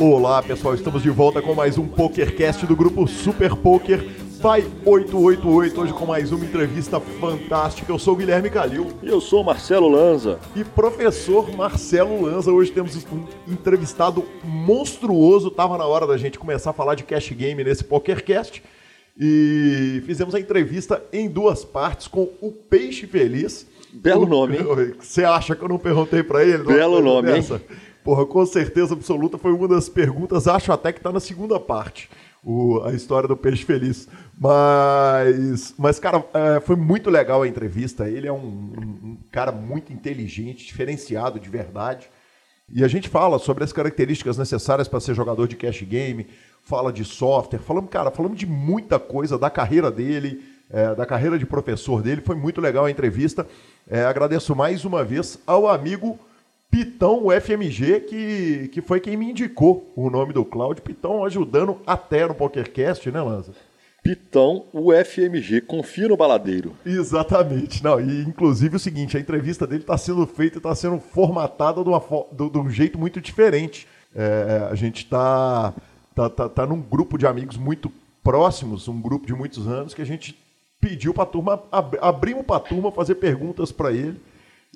Olá pessoal, estamos de volta com mais um PokerCast do grupo Super Poker Vai 888 hoje com mais uma entrevista fantástica. Eu sou o Guilherme Calil. E eu sou o Marcelo Lanza. E professor Marcelo Lanza, hoje temos um entrevistado monstruoso. Tava na hora da gente começar a falar de cash game nesse PokerCast. E fizemos a entrevista em duas partes com o Peixe Feliz. Belo nome, hein? Você acha que eu não perguntei para ele? Belo nome, hein? Porra, com certeza absoluta foi uma das perguntas. Acho até que tá na segunda parte. O, a história do Peixe Feliz. Mas, mas cara, é, foi muito legal a entrevista. Ele é um, um, cara muito inteligente, diferenciado de verdade. E a gente fala sobre as características necessárias para ser jogador de cash game, fala de software, falamos, cara, falamos de muita coisa da carreira dele, é, da carreira de professor dele. Foi muito legal a entrevista. É, agradeço mais uma vez ao amigo Pitão FMG, que, que foi quem me indicou o nome do Cláudio. Pitão ajudando até no PokerCast, né, Lanza? Pitão, o FMG, confia no baladeiro. Exatamente. Não, e inclusive o seguinte, a entrevista dele está sendo feita, está sendo formatada de, uma, de, de, um jeito muito diferente. É, a gente está tá, tá, tá num grupo de amigos muito próximos, um grupo de muitos anos, que a gente pediu para a turma, ab, abrimos para a turma fazer perguntas para ele.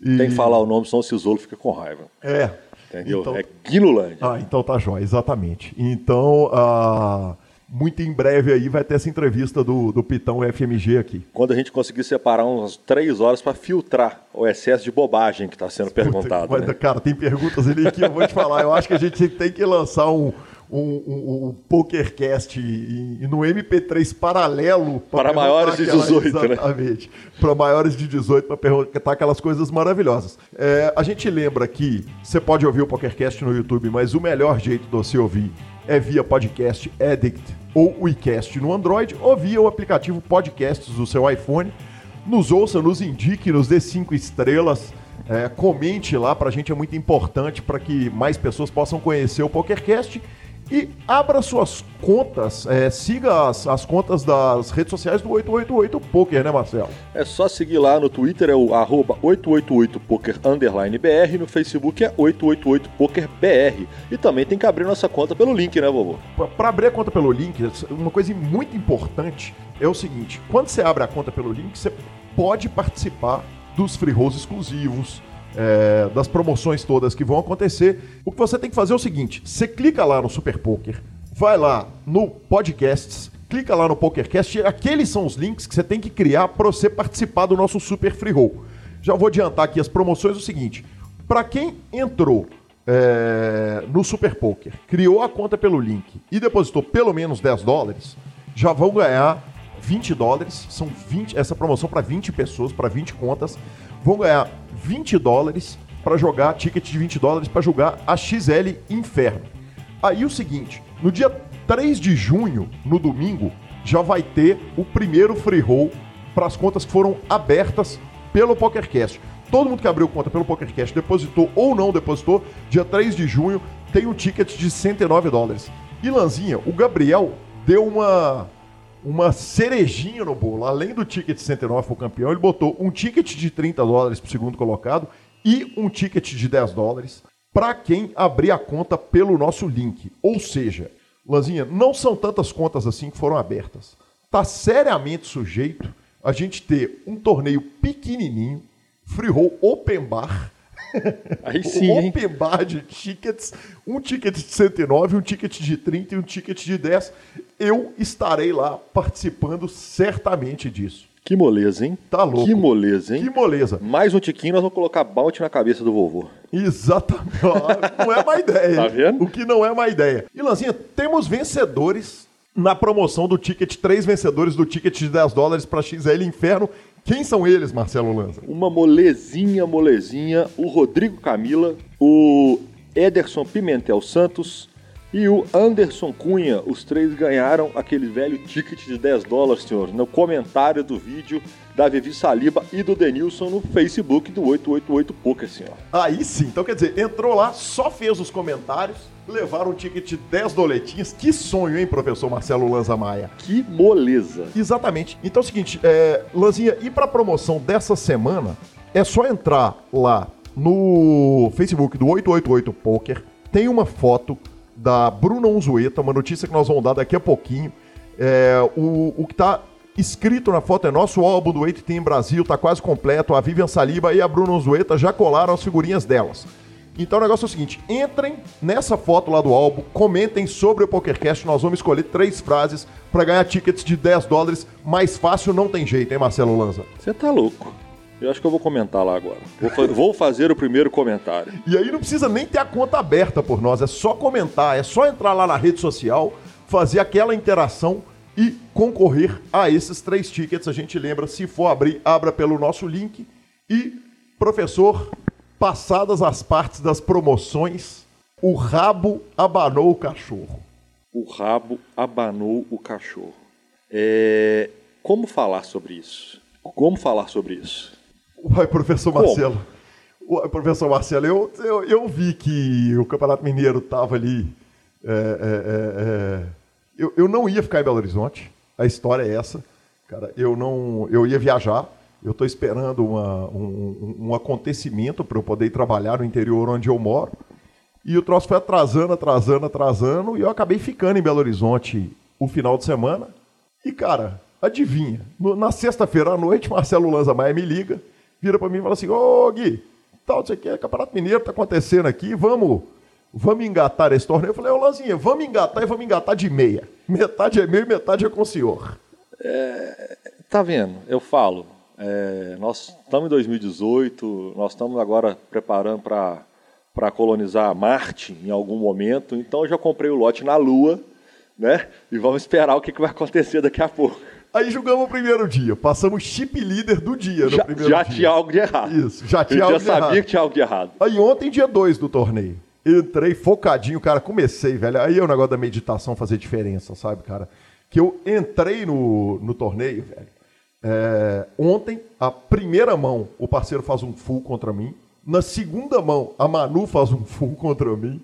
E... Tem que falar o nome, senão o Cisolo fica com raiva. É. Entendeu? Então... É Guilulândia. Ah, então tá jóia, exatamente. Então, uh, muito em breve aí vai ter essa entrevista do, do Pitão FMG aqui. Quando a gente conseguir separar umas três horas para filtrar o excesso de bobagem que está sendo perguntado. Puta, né? Cara, tem perguntas ali que eu vou te falar. Eu acho que a gente tem que lançar um, um, um, um PokerCast e, no MP3 paralelo. Para maiores de 18, aquela, né? Exatamente. Para maiores de 18, para perguntar aquelas coisas maravilhosas. É, a gente lembra que você pode ouvir o PokerCast no YouTube, mas o melhor jeito de você ouvir é via podcast Addict ou o iCast no Android ou via o aplicativo Podcasts do seu iPhone. Nos ouça, nos indique, nos dê cinco estrelas. É, comente lá, para a gente é muito importante para que mais pessoas possam conhecer o PokerCast e abra suas contas, é, siga as, as contas das redes sociais do 888 Poker, né, Marcelo? É só seguir lá no Twitter, é o arroba 888poker underline BR, no Facebook é 888pokerbr. E também tem que abrir nossa conta pelo link, né, vovô? Para abrir a conta pelo link, uma coisa muito importante é o seguinte: quando você abre a conta pelo link, você pode participar dos free rolls exclusivos, é, das promoções todas que vão acontecer, o que você tem que fazer é o seguinte: você clica lá no Super Poker, vai lá no Podcasts, clica lá no PokerCast, aqueles são os links que você tem que criar para você participar do nosso Super Free Roll. Já vou adiantar aqui as promoções: é o seguinte, para quem entrou é, no Super Poker, criou a conta pelo link e depositou pelo menos 10 dólares, já vão ganhar 20 dólares. São 20, essa promoção para 20 pessoas, para 20 contas, vão ganhar 20 dólares para jogar, ticket de 20 dólares para jogar a XL Inferno. Aí o seguinte, no dia 3 de junho, no domingo, já vai ter o primeiro free roll para as contas que foram abertas pelo PokerCast. Todo mundo que abriu conta pelo PokerCast, depositou ou não depositou, dia 3 de junho tem um ticket de 109 dólares. E Lanzinha, o Gabriel deu uma uma cerejinha no bolo. Além do ticket de 109 para o campeão, ele botou um ticket de 30 dólares para o segundo colocado e um ticket de 10 dólares para quem abrir a conta pelo nosso link. Ou seja, Lanzinha, não são tantas contas assim que foram abertas. Está seriamente sujeito a gente ter um torneio pequenininho, free roll open bar, Aí sim, open bar de tickets, um ticket de 109, um ticket de 30 e um ticket de 10. Eu estarei lá participando certamente disso. Que moleza, hein? Tá louco. Que moleza, hein? Que moleza. Mais um tiquinho, nós vamos colocar bounty na cabeça do vovô. Exatamente. não é má ideia. tá vendo? O que não é má ideia. E, Lanzinha, temos vencedores na promoção do ticket, três vencedores do ticket de 10 dólares para XL Inferno. Quem são eles, Marcelo Lanza? Uma molezinha, molezinha, o Rodrigo Camila, o Ederson Pimentel Santos e o Anderson Cunha. Os três ganharam aquele velho ticket de 10 dólares, senhor, no comentário do vídeo da Vivi Saliba e do Denilson no Facebook do 888 Poker, senhor. Aí sim, então quer dizer, entrou lá, só fez os comentários, levaram um ticket de 10 doletinhas. Que sonho, hein, professor Marcelo Lanza Maia? Que moleza. Exatamente. Então é o seguinte, é, Lanzinha, e para promoção dessa semana, é só entrar lá no Facebook do 888 Poker, tem uma foto da Bruna Unzueta, uma notícia que nós vamos dar daqui a pouquinho. É, o, o que está escrito na foto é nosso álbum do Eight Team Brasil, tá quase completo. A Vivian Saliba e a Bruna Unzueta já colaram as figurinhas delas. Então o negócio é o seguinte: entrem nessa foto lá do álbum, comentem sobre o PokerCast. Nós vamos escolher três frases para ganhar tickets de 10 dólares. Mais fácil não tem jeito, hein, Marcelo Lanza? Você tá louco. Eu acho que eu vou comentar lá agora. Vou, fa vou, fazer o primeiro comentário. E aí não precisa nem ter a conta aberta por nós, é só comentar, é só entrar lá na rede social, fazer aquela interação e concorrer a esses três tickets. A gente lembra, se for abrir, abra pelo nosso link. E, professor, passadas as partes das promoções, o rabo abanou o cachorro. O rabo abanou o cachorro. É... Como falar sobre isso? Como falar sobre isso? Uai, professor Marcelo. Uai, professor Marcelo, eu, eu, eu, vi que o Campeonato Mineiro estava ali. É, é, é, eu, eu não ia ficar em Belo Horizonte. A história é essa. Cara, eu não. Eu ia viajar. Eu estou esperando uma, um, um acontecimento para eu poder trabalhar no interior onde eu moro. E o troço foi atrasando, atrasando, atrasando. E eu acabei ficando em Belo Horizonte o final de semana. E, cara, adivinha? Na sexta-feira à noite, Marcelo Lanza Maia me liga vira para mim e fala assim: Ô Gui, tal, isso aqui é Campeonato Mineiro, tá acontecendo aqui, vamos, vamos engatar esse torneio. Eu falei: Ô Lanzinha, vamos engatar e vamos engatar de meia. Metade é meio, metade é com o senhor. É, tá vendo? Eu falo. É, nós estamos em 2018, nós estamos agora preparando para colonizar Marte em algum momento, então eu já comprei o lote na Lua, né? E vamos esperar o que, que vai acontecer daqui a pouco. Aí jogamos o primeiro dia, passamos chip líder do dia no já, primeiro já dia. Já tinha algo de errado. Isso, já tinha algo já de sabia errado. que tinha algo de errado. Aí ontem, dia 2 do torneio, entrei focadinho, cara, comecei, velho. Aí é o negócio da meditação fazer diferença, sabe, cara? Que eu entrei no, no torneio, velho. É, ontem, a primeira mão, o parceiro faz um full contra mim. Na segunda mão, a Manu faz um full contra mim.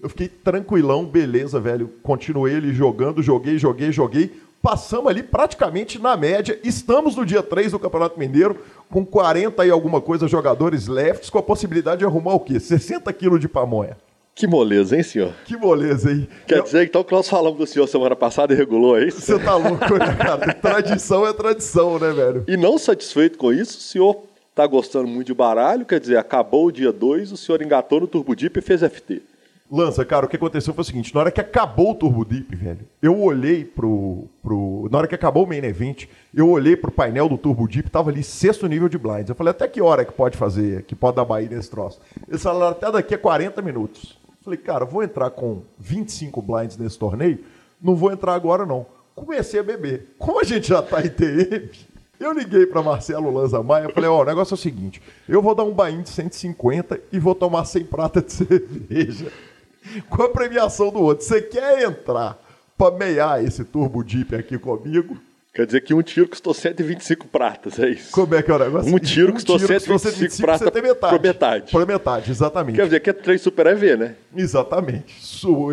Eu fiquei tranquilão, beleza, velho. Continuei ele jogando, joguei, joguei, joguei passamos ali praticamente na média. Estamos no dia 3 do Campeonato Mineiro, com 40 e alguma coisa jogadores lefts, com a possibilidade de arrumar o quê? 60 quilos de pamonha. Que moleza, hein, senhor? Que moleza, hein? Quer Eu... dizer, então, que nós falamos do senhor semana passada e regulou, é isso? Você tá louco, né, cara? Tradição é tradição, né, velho? E não satisfeito com isso, o senhor tá gostando muito de baralho, quer dizer, acabou o dia 2, o senhor engatou no Turbo Deep e fez FT. Lança, cara, o que aconteceu foi o seguinte: na hora que acabou o Turbo Deep, velho, eu olhei pro, pro. Na hora que acabou o main event, eu olhei pro painel do Turbo Deep, tava ali sexto nível de blinds. Eu falei, até que hora que pode fazer, que pode dar Bahia nesse troço? Eles falaram até daqui a 40 minutos. Eu falei, cara, vou entrar com 25 blinds nesse torneio, não vou entrar agora não. Comecei a beber. Como a gente já tá em TM, eu liguei para Marcelo Lanza Maia, falei, ó, oh, o negócio é o seguinte, eu vou dar um bain de 150 e vou tomar 100 prata de cerveja com a premiação do outro. Você quer entrar para meiar esse Turbo Deep aqui comigo? Quer dizer que um tiro custou 125 pratas, é isso? Como é que é o negócio? Um tiro custou um 125, 125 pratas tem metade. por metade. Por metade, exatamente. Quer dizer que é 3 Super EV, né? Exatamente.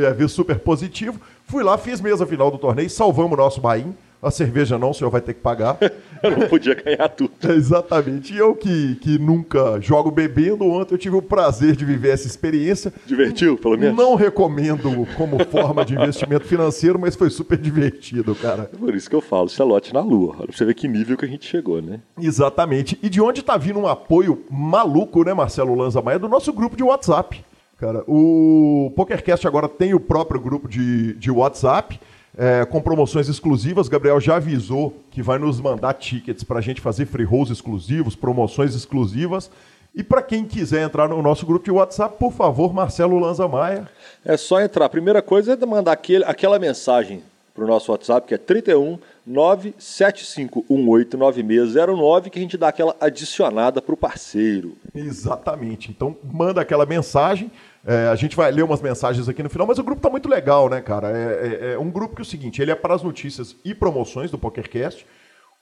EV super positivo. Fui lá, fiz mesa final do torneio, salvamos o nosso Bahia. A cerveja não, o senhor vai ter que pagar. eu não podia ganhar tudo. É, exatamente. E eu que, que nunca jogo bebendo, ontem eu tive o prazer de viver essa experiência. Divertiu, pelo menos? Não recomendo como forma de investimento financeiro, mas foi super divertido, cara. É por isso que eu falo, isso é lote na lua. Olha pra você ver que nível que a gente chegou, né? Exatamente. E de onde tá vindo um apoio maluco, né, Marcelo Lanza Maia, do nosso grupo de WhatsApp. Cara, o PokerCast agora tem o próprio grupo de, de WhatsApp é, com promoções exclusivas. Gabriel já avisou que vai nos mandar tickets para a gente fazer free rolls exclusivos, promoções exclusivas. E para quem quiser entrar no nosso grupo de WhatsApp, por favor, Marcelo Lanza Maia. É só entrar. A primeira coisa é mandar aquele, aquela mensagem para o nosso WhatsApp, que é 31 975189609, que a gente dá aquela adicionada para o parceiro. Exatamente. Então, manda aquela mensagem. É, a gente vai ler umas mensagens aqui no final, mas o grupo tá muito legal, né, cara? É, é, é um grupo que é o seguinte, ele é para as notícias e promoções do PokerCast,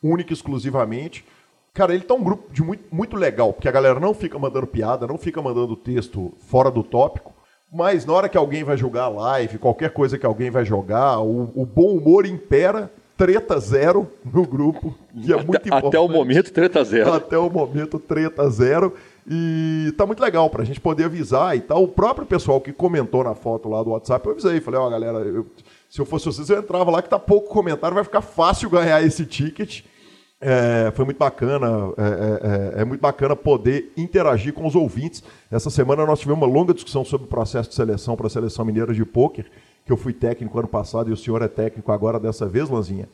único e exclusivamente. Cara, ele tá um grupo de muito, muito legal, porque a galera não fica mandando piada, não fica mandando texto fora do tópico, mas na hora que alguém vai jogar live, qualquer coisa que alguém vai jogar, o, o bom humor impera treta zero no grupo, que é muito até, importante. até o momento, treta zero. Até o momento, treta zero. E tá muito legal pra gente poder avisar e tal. O próprio pessoal que comentou na foto lá do WhatsApp, eu avisei. Falei, ó, galera, eu- se eu fosse vocês, eu entrava lá que tá pouco comentário, vai ficar fácil ganhar esse ticket. É, foi muito bacana, é, é, é, é muito bacana poder interagir com os ouvintes. Essa semana nós tivemos uma longa discussão sobre o processo de seleção para a seleção mineira de pôquer, que eu fui técnico ano passado e o senhor é técnico agora dessa vez, Lanzinha.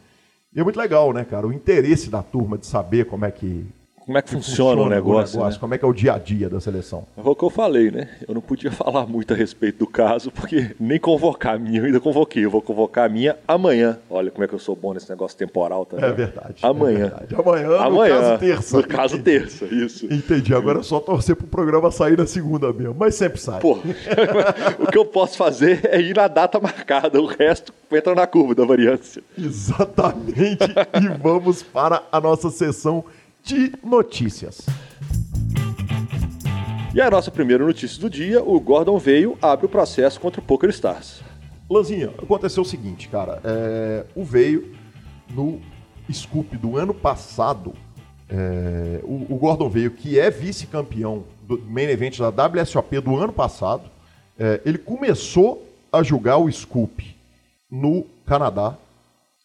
E é muito legal, né, cara? O interesse da turma de saber como é que, Como é que funciona, o negócio, né? como é que é o dia a dia da seleção. Foi o que eu falei, né? Eu não podia falar muito a respeito do caso, porque nem convocar a minha eu ainda convoquei. Eu vou convocar a minha amanhã. Olha como é que eu sou bom nesse negócio temporal também. É verdade. Amanhã. É verdade. Amanhã, no Amanhã. caso terça. No caso terça, isso. Entendi. Agora é só torcer pro programa sair na segunda mesmo. Mas sempre sai. Pô, o que eu posso fazer é ir na data marcada, o resto entra na curva da variância. Exatamente. e vamos para a nossa sessão de notícias. E a nossa primeira notícia do dia, o Gordon veio abre o processo contra o Poker Stars. Lanzinha, aconteceu o seguinte, cara. É, o veio no Scoop do ano passado. é, o, o Gordon veio, que é vice-campeão do main event da WSOP do ano passado. é, ele começou a jogar o Scoop no Canadá.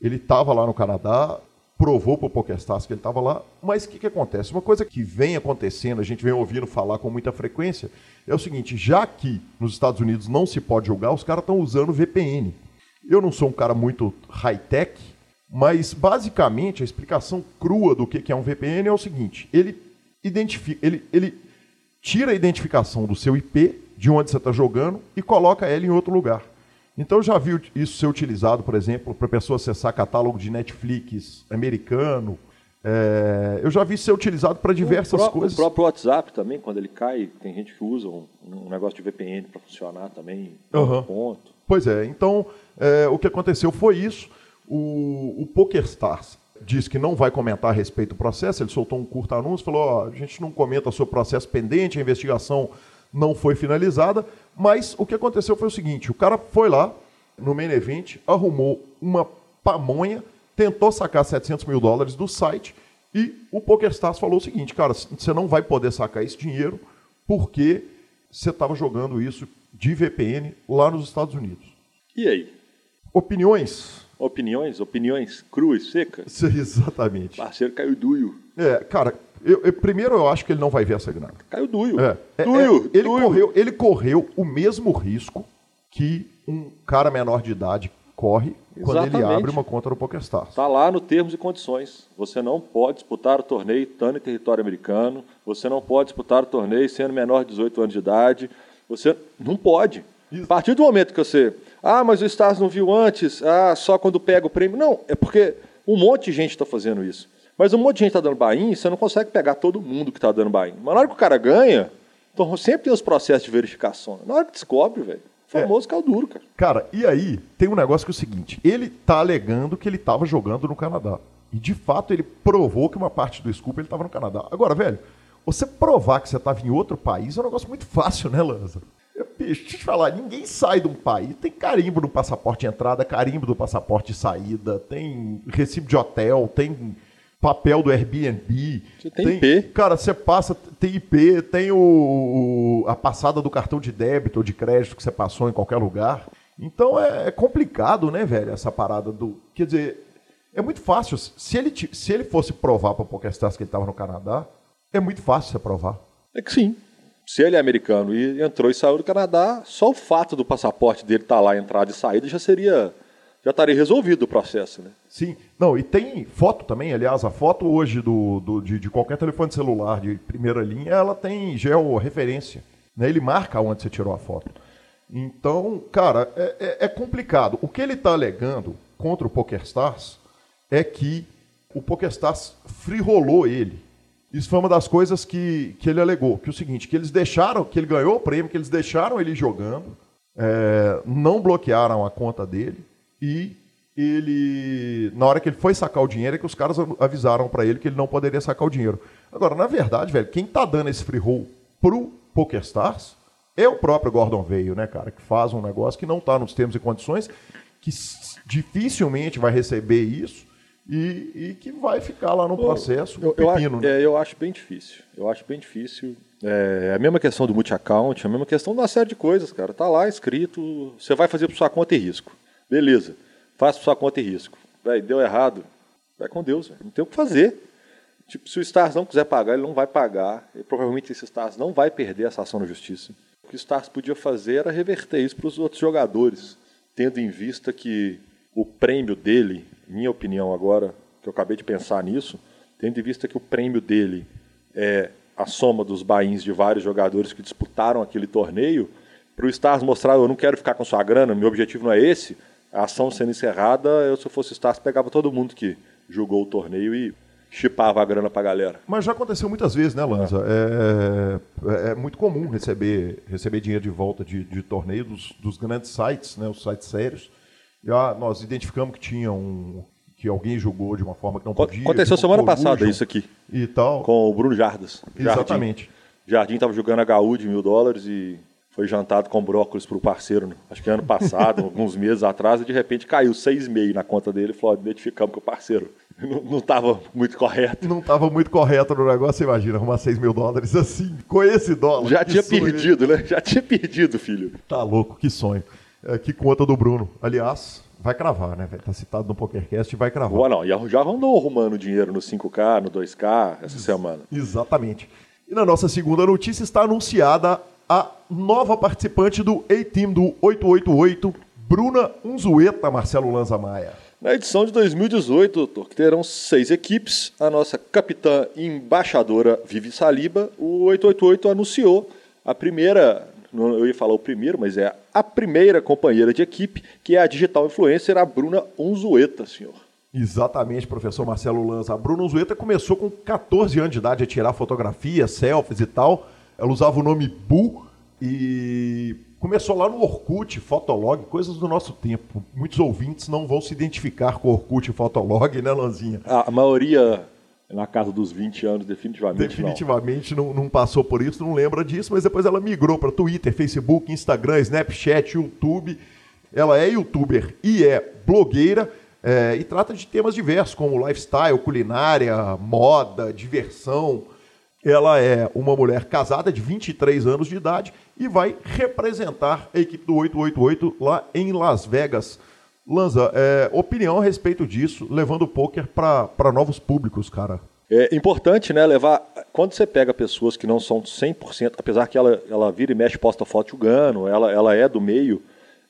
Ele estava lá no Canadá, provou para o PokerStars que ele estava lá, mas o que, que acontece? Uma coisa que vem acontecendo, a gente vem ouvindo falar com muita frequência, é o seguinte, já que nos Estados Unidos não se pode jogar, os caras estão usando VPN. Eu não sou um cara muito high-tech, mas basicamente a explicação crua do que é um VPN é o seguinte, ele identifica, ele, ele tira a identificação do seu IP, de onde você está jogando, e coloca ela em outro lugar. Então eu já vi isso ser utilizado, por exemplo, para a pessoa acessar catálogo de Netflix americano. É, eu já vi isso ser utilizado para diversas o pró- coisas. O próprio WhatsApp também, quando ele cai, tem gente que usa um, um negócio de VPN para funcionar também. Aham. Um ponto. Pois é, então é, o que aconteceu foi isso. O, o PokerStars disse que não vai comentar a respeito do processo, ele soltou um curto anúncio, falou, ó, a gente não comenta sobre o processo pendente, a investigação não foi finalizada, mas o que aconteceu foi o seguinte, o cara foi lá no main event, arrumou uma pamonha, tentou sacar 700 mil dólares do site e o PokerStars falou o seguinte, cara, você não vai poder sacar esse dinheiro porque você estava jogando isso de VPN lá nos Estados Unidos. E aí? Opiniões? Opiniões? Opiniões cruas, secas? Exatamente. Parceiro caiu duio. É, cara, eu, eu- primeiro eu acho que ele não vai ver essa grana. Caiu duio. É, é, duio, é, ele, duio. correu, ele correu o mesmo risco que um cara menor de idade corre quando ele Exatamente. abre uma conta no PokerStars. Está lá no termos e condições. Você não pode disputar o torneio estando em território americano. Você não pode disputar o torneio sendo menor de 18 anos de idade. Você não pode. Isso. A partir do momento que você. Ah, mas o Stars não viu antes. Ah, só quando pega o prêmio. Não, é porque um monte de gente está fazendo isso. Mas um monte de gente está dando bain, você não consegue pegar todo mundo que está dando bain. Mas na hora que o cara ganha, então sempre tem os processos de verificação. Na hora que descobre, velho, o famoso caiu duro, cara. Cara, e aí tem um negócio que é o seguinte: ele tá alegando que ele tava jogando no Canadá. E de fato ele provou que uma parte do scoop ele tava no Canadá. Agora, velho, você provar que você tava em outro país é um negócio muito fácil, né, Lanza? Eu, bicho, deixa eu te falar, ninguém sai de um país. Tem carimbo no passaporte de entrada, carimbo do passaporte de saída, tem recibo de hotel, tem papel do Airbnb. Você tem IP. Cara, você passa, tem IP, tem o, a passada do cartão de débito ou de crédito que você passou em qualquer lugar. Então é, é complicado, né, velho, essa parada do. Quer dizer, é muito fácil. Se ele, se ele fosse provar para o PokerStars que ele estava no Canadá, é muito fácil você provar. É que sim. Se ele é americano e entrou e saiu do Canadá, só o fato do passaporte dele estar lá, entrada e saída, já seria. Já estaria resolvido o processo, né? Sim. Não, e tem foto também, aliás, a foto hoje do, do- de, de qualquer telefone celular de primeira linha, ela tem georreferência. Né? Ele marca onde você tirou a foto. Então, cara, é, é- é complicado. O que ele está alegando contra o PokerStars é que o PokerStars free-rolou ele. Isso foi uma das coisas que, que ele alegou. Que é o seguinte, que eles deixaram, que ele ganhou o prêmio, que eles deixaram ele jogando, é, não bloquearam a conta dele e ele, na hora que ele foi sacar o dinheiro, é que os caras avisaram para ele que ele não poderia sacar o dinheiro. Agora, na verdade, velho, quem tá dando esse free roll pro PokerStars é o próprio Gordon Veio, né, cara, que faz um negócio que não tá nos termos e condições, que dificilmente vai receber isso e, e que vai ficar lá no processo eu, eu, pepino, acho, né? é, eu acho bem difícil. Eu acho bem difícil. É a mesma questão do multi-account, a mesma questão de uma série de coisas, cara. Tá lá escrito, você vai fazer por sua conta e risco. Beleza, faça sua conta e risco. Véi, deu errado, vai com Deus, véio. não tem o que fazer. Tipo, se o Stars não quiser pagar, ele não vai pagar. E provavelmente esse Stars não vai perder essa ação na justiça. O que o Stars podia fazer era reverter isso para os outros jogadores, tendo em vista que o prêmio dele, minha opinião agora, que eu acabei de pensar nisso, tendo em vista que o prêmio dele é a soma dos bains de vários jogadores que disputaram aquele torneio, para o Stars mostrar, eu não quero ficar com sua grana, meu objetivo não é esse, a ação sendo encerrada, eu se eu fosse Stars pegava todo mundo que jogou o torneio e chipava a grana pra galera. Mas já aconteceu muitas vezes, né, Lanza? É, é, é muito comum receber, receber dinheiro de volta de, de torneio dos, dos grandes sites, né, os sites sérios. Já nós identificamos que tinha um que alguém jogou de uma forma que não podia. Aconteceu semana passada isso aqui. E tal. Com o Bruno Jardas. Exatamente. Jardim estava jogando HU de mil dólares e foi jantado com brócolis para o parceiro, né? acho que ano passado, alguns meses atrás, e de repente caiu 6,5 na conta dele e falou: identificamos que o parceiro não estava muito correto. Não estava muito correto no negócio, imagina, arrumar 6 mil dólares assim, com esse dólar. Já tinha sonho. perdido, né? Já tinha perdido, filho. Tá louco, que sonho. É, que conta do Bruno. Aliás, vai cravar, né? Tá citado no PokerCast e vai cravar. Boa, não. E já andou arrumando dinheiro no 5K, no 2K essa Ex semana. Exatamente. E na nossa segunda notícia está anunciada a nova participante do A-Team do 888, Bruna Unzueta Marcelo Lanza Maia. Na edição de 2018, doutor, que terão seis equipes, a nossa capitã e embaixadora Vivi Saliba, o 888 anunciou a primeira, eu ia falar o primeiro, mas é a primeira companheira de equipe, que é a digital influencer, a Bruna Unzueta, senhor. Exatamente, professor Marcelo Lanza. A Bruna Unzueta começou com 14 anos de idade a tirar fotografias, selfies e tal. Ela usava o nome Bu e começou lá no Orkut, Fotolog, coisas do nosso tempo. Muitos ouvintes não vão se identificar com Orkut e Fotolog, né, Lanzinha? A, maioria na casa dos 20 anos, definitivamente. Definitivamente não. não, não passou por isso, não lembra disso, mas depois ela migrou para Twitter, Facebook, Instagram, Snapchat, YouTube. Ela é youtuber e é blogueira. É, e trata de temas diversos, como lifestyle, culinária, moda, diversão, ela é uma mulher casada de 23 anos de idade e vai representar a equipe do 888 lá em Las Vegas. Lanza, é, opinião a respeito disso, levando o poker para novos públicos, cara. É importante, né, levar. Quando você pega pessoas que não são 100%, apesar que ela, ela vira e mexe, posta foto jogando, ela, ela é do meio,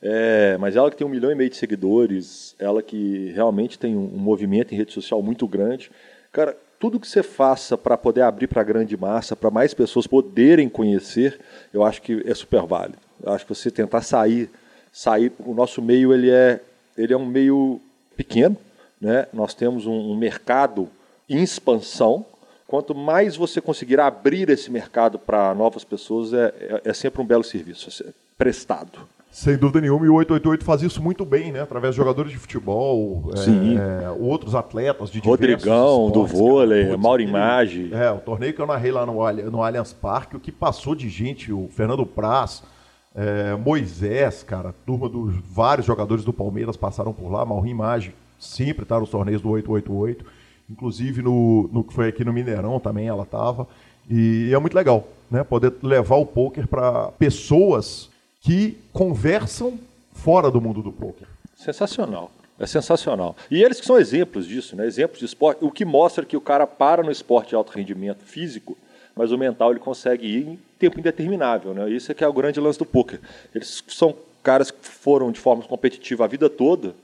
é, mas ela que tem um milhão e meio de seguidores, ela que realmente tem um, um movimento em rede social muito grande. Cara, tudo que você faça para poder abrir para a grande massa, para mais pessoas poderem conhecer, eu acho que é super válido. Eu acho que você tentar sair, sair, o nosso meio ele é, ele é um meio pequeno, né? Nós temos um, um mercado em expansão. Quanto mais você conseguir abrir esse mercado para novas pessoas, é, é, é sempre um belo serviço, é prestado. Sem dúvida nenhuma, e o 888 faz isso muito bem, né? Através de jogadores de futebol, é, outros atletas de Rodrigão, esportes, do vôlei, cara, Mauro Image. É, o torneio que eu narrei lá no, no Allianz Parque, o que passou de gente, o Fernando Praz, é, Moisés, cara, turma dos vários jogadores do Palmeiras passaram por lá, Mauro Image sempre está nos torneios do 888, inclusive no, no que foi aqui no Mineirão também ela estava, e é muito legal, né? Poder levar o poker para pessoas que conversam fora do mundo do poker. Sensacional. É sensacional. E eles que são exemplos disso, né? exemplos de esporte, o que mostra que o cara para no esporte de alto rendimento físico, mas o mental ele consegue ir em tempo indeterminável. Né? Isso é que é o grande lance do poker. Eles são caras que foram de forma competitiva a vida toda,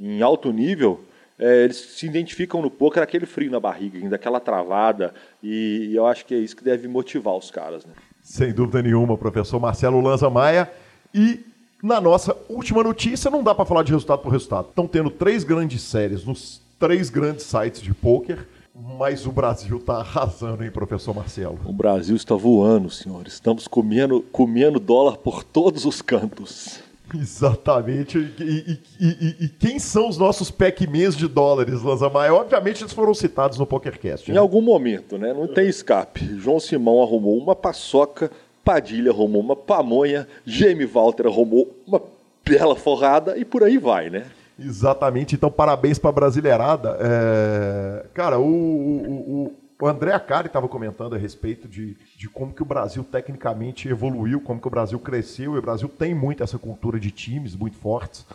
em alto nível, é, eles se identificam no poker aquele frio na barriga, ainda aquela travada, e, e eu acho que é isso que deve motivar os caras. Né? Sem dúvida nenhuma, professor Marcelo Lanza Maia. E na nossa última notícia, não dá para falar de resultado por resultado. Estão tendo três grandes séries nos três grandes sites de poker. Mas o Brasil está arrasando, hein, professor Marcelo? O Brasil está voando, senhor. Estamos comendo, comendo dólar por todos os cantos. Exatamente. E, e, e, e, quem são os nossos Pac-Mans de dólares, Lanzamai? Obviamente eles foram citados no PokerCast. Em né? algum momento, né? Não tem escape. João Simão arrumou uma paçoca Padilha arrumou uma pamonha, Jamie Walter arrumou uma bela forrada e por aí vai, né? Exatamente, então parabéns para a Brasileirada. É... Cara, o, o, o André Acari estava comentando a respeito de, de como que o Brasil tecnicamente evoluiu, como que o Brasil cresceu, e o Brasil tem muito essa cultura de times muito fortes.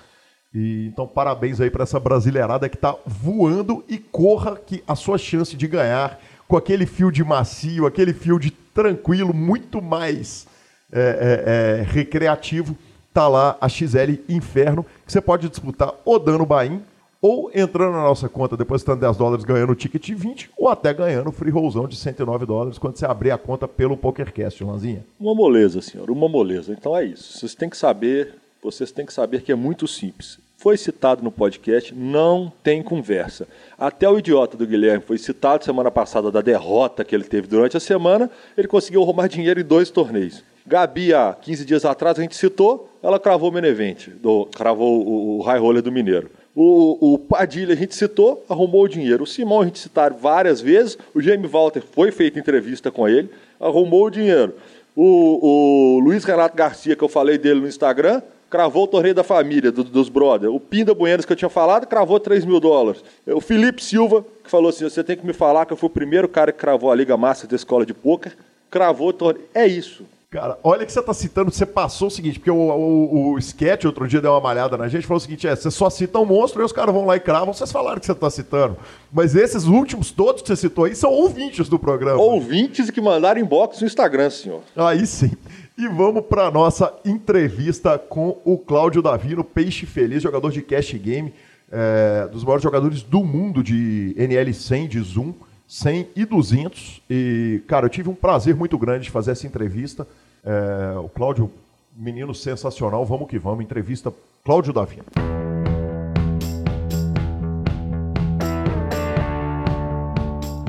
E, então, parabéns aí para essa brasileirada que está voando e corra que a sua chance de ganhar com aquele fio de macio, aquele fio de tranquilo, muito mais é, é, é, recreativo, tá lá a XL Inferno, que você pode disputar ou dando Bahia ou entrando na nossa conta, depositando 10 dólares, ganhando o ticket de 20, ou até ganhando o free rollzão de 109 dólares quando você abrir a conta pelo PokerCast, Lanzinha. Uma moleza, senhor, uma moleza. Então é isso. Vocês têm que saber, vocês têm que saber que é muito simples. Foi citado no podcast, não tem conversa. Até o idiota do Guilherme foi citado semana passada da derrota que ele teve durante a semana, ele conseguiu roubar dinheiro em dois torneios. Gabi, há 15 dias atrás, a gente citou, ela cravou o Menevente, do, cravou o, o high roller do Mineiro. O, o, Padilha a gente citou, arrumou o dinheiro. O Simão a gente citou várias vezes. O Jamie Walter foi feita entrevista com ele, arrumou o dinheiro. O, o Luiz Renato Garcia, que eu falei dele no Instagram, cravou o torneio da família, do, dos brothers. O Pinda Buenos, que eu tinha falado, cravou 3 mil dólares. O Felipe Silva, que falou assim: você tem que me falar que eu fui o primeiro cara que cravou a Liga Massa da escola de pôquer, cravou o torneio. É isso. Cara, olha que você está citando, você passou o seguinte, porque o, o, o sketch outro dia deu uma malhada na gente, falou o seguinte, é, você só cita um monstro e os caras vão lá e cravam, vocês falaram que você está citando. Mas esses últimos todos que você citou aí são ouvintes do programa. Ouvintes que mandaram inbox no Instagram, senhor. Aí sim. E vamos para nossa entrevista com o Cláudio Davino, Peixe Feliz, jogador de Cash Game, é, dos maiores jogadores do mundo de NL100, de Zoom, 100 e 200. E, cara, eu tive um prazer muito grande de fazer essa entrevista. É, o Cláudio, menino sensacional, vamos que vamos. Entrevista Cláudio Davino.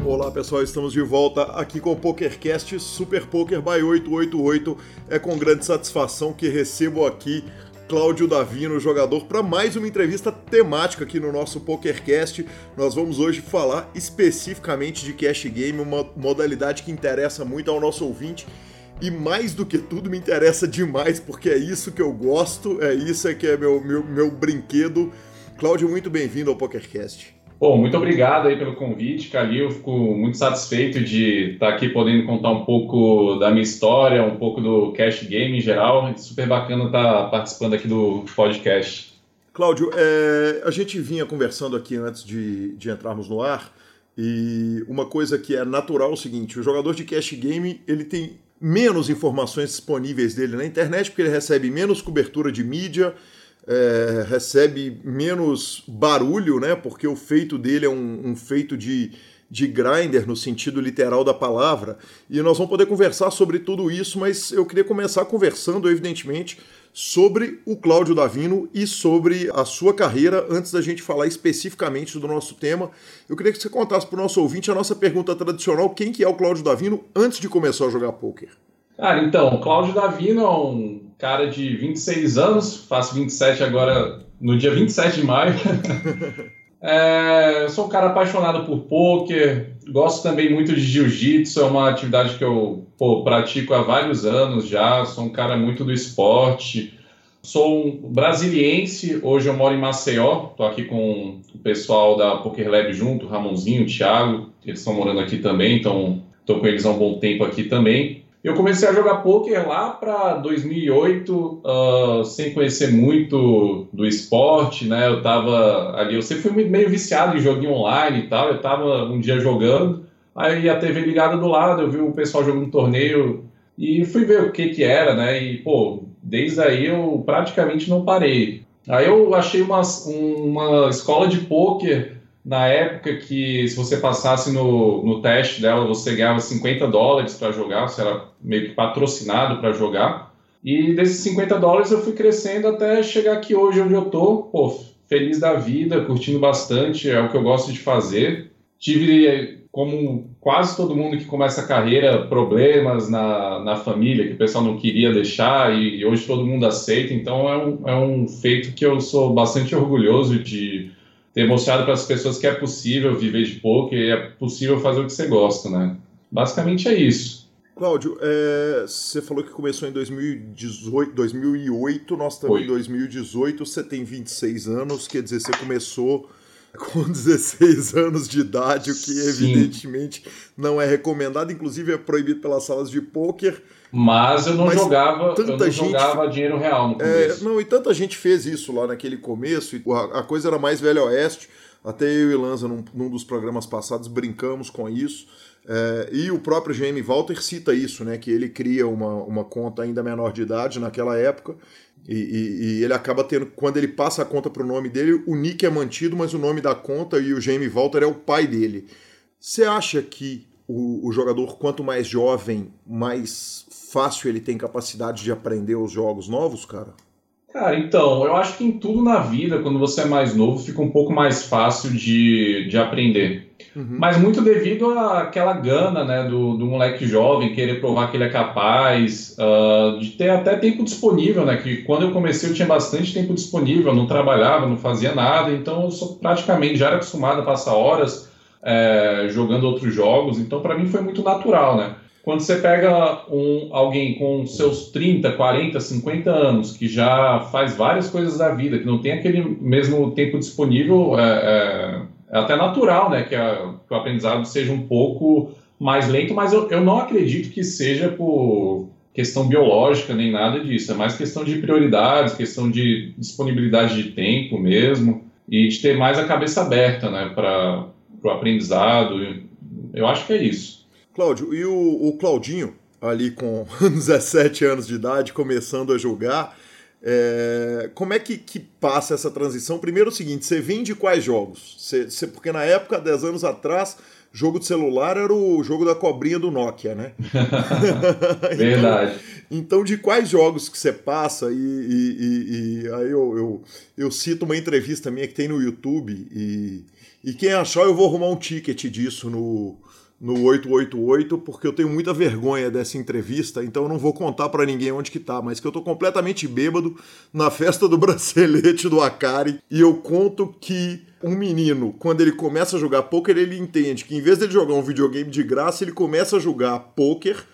Olá pessoal, estamos de volta aqui com o PokerCast Super Poker by 888. É com grande satisfação que recebo aqui Cláudio Davino, jogador, para mais uma entrevista temática aqui no nosso PokerCast. Nós vamos hoje falar especificamente de cash game, uma modalidade que interessa muito ao nosso ouvinte e mais do que tudo me interessa demais, porque é isso que eu gosto, é isso que é meu, meu, meu brinquedo. Cláudio, muito bem-vindo ao PokerCast. Bom, muito obrigado aí pelo convite, Calil. Fico muito satisfeito de estar aqui podendo contar um pouco da minha história, um pouco do cash game em geral. É super bacana estar participando aqui do podcast. Cláudio, é, a gente vinha conversando aqui antes de, de entrarmos no ar e uma coisa que é natural é o seguinte: o jogador de cash game ele tem menos informações disponíveis dele na internet, porque ele recebe menos cobertura de mídia, é, recebe menos barulho, né? Porque o feito dele é um, um feito de, de grinder no sentido literal da palavra. E nós vamos poder conversar sobre tudo isso, mas eu queria começar conversando, evidentemente, sobre o Cláudio Davino e sobre a sua carreira, antes da gente falar especificamente do nosso tema. Eu queria que você contasse para o nosso ouvinte a nossa pergunta tradicional: quem que é o Cláudio Davino antes de começar a jogar poker? Cara, então, Cláudio Davino é um cara de 26 anos, faço 27 agora no dia 27 de maio. é, sou um cara apaixonado por poker, gosto também muito de jiu-jitsu, é uma atividade que eu pô, pratico há vários anos já, sou um cara muito do esporte. Sou um brasiliense, hoje eu moro em Maceió, estou aqui com o pessoal da Poker Lab junto, Ramonzinho, Thiago, eles estão morando aqui também, então estou com eles há um bom tempo aqui também. Eu comecei a jogar poker lá para 2008, uh, sem conhecer muito do esporte, né? Eu tava ali, eu sempre fui meio viciado em joguinho online e tal. Eu tava um dia jogando, aí a TV ligada do lado, eu vi o pessoal jogando um torneio e fui ver o que que era, né? E pô, desde aí eu praticamente não parei. Aí eu achei uma, uma escola de poker na época que se você passasse no, no teste dela, você ganhava 50 dólares para jogar, você era meio que patrocinado para jogar. E desses 50 dólares eu fui crescendo até chegar aqui hoje onde eu tô, pô, feliz da vida, curtindo bastante, é o que eu gosto de fazer. Tive, como quase todo mundo que começa a carreira, problemas na, na família que o pessoal não queria deixar e, e hoje todo mundo aceita, então é um, é um feito que eu sou bastante orgulhoso de ter mostrado para as pessoas que é possível viver de poker e é possível fazer o que você gosta, né? Basicamente é isso. Cláudio, é, você falou que começou em 2018, 2008, nós estamos em 2018, você tem 26 anos, quer dizer, você começou com 16 anos de idade, o que Sim. evidentemente não é recomendado, inclusive é proibido pelas salas de pôquer. Mas eu não Mas jogava, eu não gente, jogava dinheiro real no é, começo. É, não, e tanta gente fez isso lá naquele começo, a, a coisa era mais velho oeste, até eu e Lanza, num, num dos programas passados, brincamos com isso. É, e o próprio Jamie Walter cita isso, né? Que ele cria uma, uma conta ainda menor de idade naquela época. E, e, e ele acaba tendo, quando ele passa a conta para o nome dele, o nick é mantido, mas o nome da conta e o Jamie Walter é o pai dele. Você acha que o, o jogador, quanto mais jovem, mais fácil ele tem capacidade de aprender os jogos novos, cara? Cara, então, eu acho que em tudo na vida, quando você é mais novo, fica um pouco mais fácil de, de aprender. Uhum. Mas muito devido àquela gana, né, do, do moleque jovem, querer provar que ele é capaz, uh, de ter até tempo disponível, né, que quando eu comecei eu tinha bastante tempo disponível, não trabalhava, não fazia nada, então eu sou praticamente, já era acostumado a passar horas é, jogando outros jogos, então para mim foi muito natural, né. Quando você pega um, alguém com seus 30, 40, 50 anos, que já faz várias coisas da vida, que não tem aquele mesmo tempo disponível, é, é, é até natural né, que, a, que, o aprendizado seja um pouco mais lento, mas eu, eu não acredito que seja por questão biológica nem nada disso. É mais questão de prioridades, questão de disponibilidade de tempo mesmo e de ter mais a cabeça aberta né, para o aprendizado. Eu acho que é isso. Cláudio, e o, o Claudinho, ali com 17 anos de idade, começando a jogar, é, como é que, que, passa essa transição? Primeiro é o seguinte, você vem de quais jogos? Você, você, porque na época, 10 anos atrás, jogo de celular era o jogo da cobrinha do Nokia, né? Verdade. Então, então, de quais jogos que você passa? E, e, e, e aí eu, eu, eu, cito uma entrevista minha que tem no YouTube e, e quem achar eu vou arrumar um ticket disso no, no 888, porque eu tenho muita vergonha dessa entrevista, então eu não vou contar para ninguém onde que tá, mas que eu tô completamente bêbado na festa do bracelete do Akari, e eu conto que um menino, quando ele começa a jogar poker, ele entende que em vez de jogar um videogame de graça, ele começa a jogar poker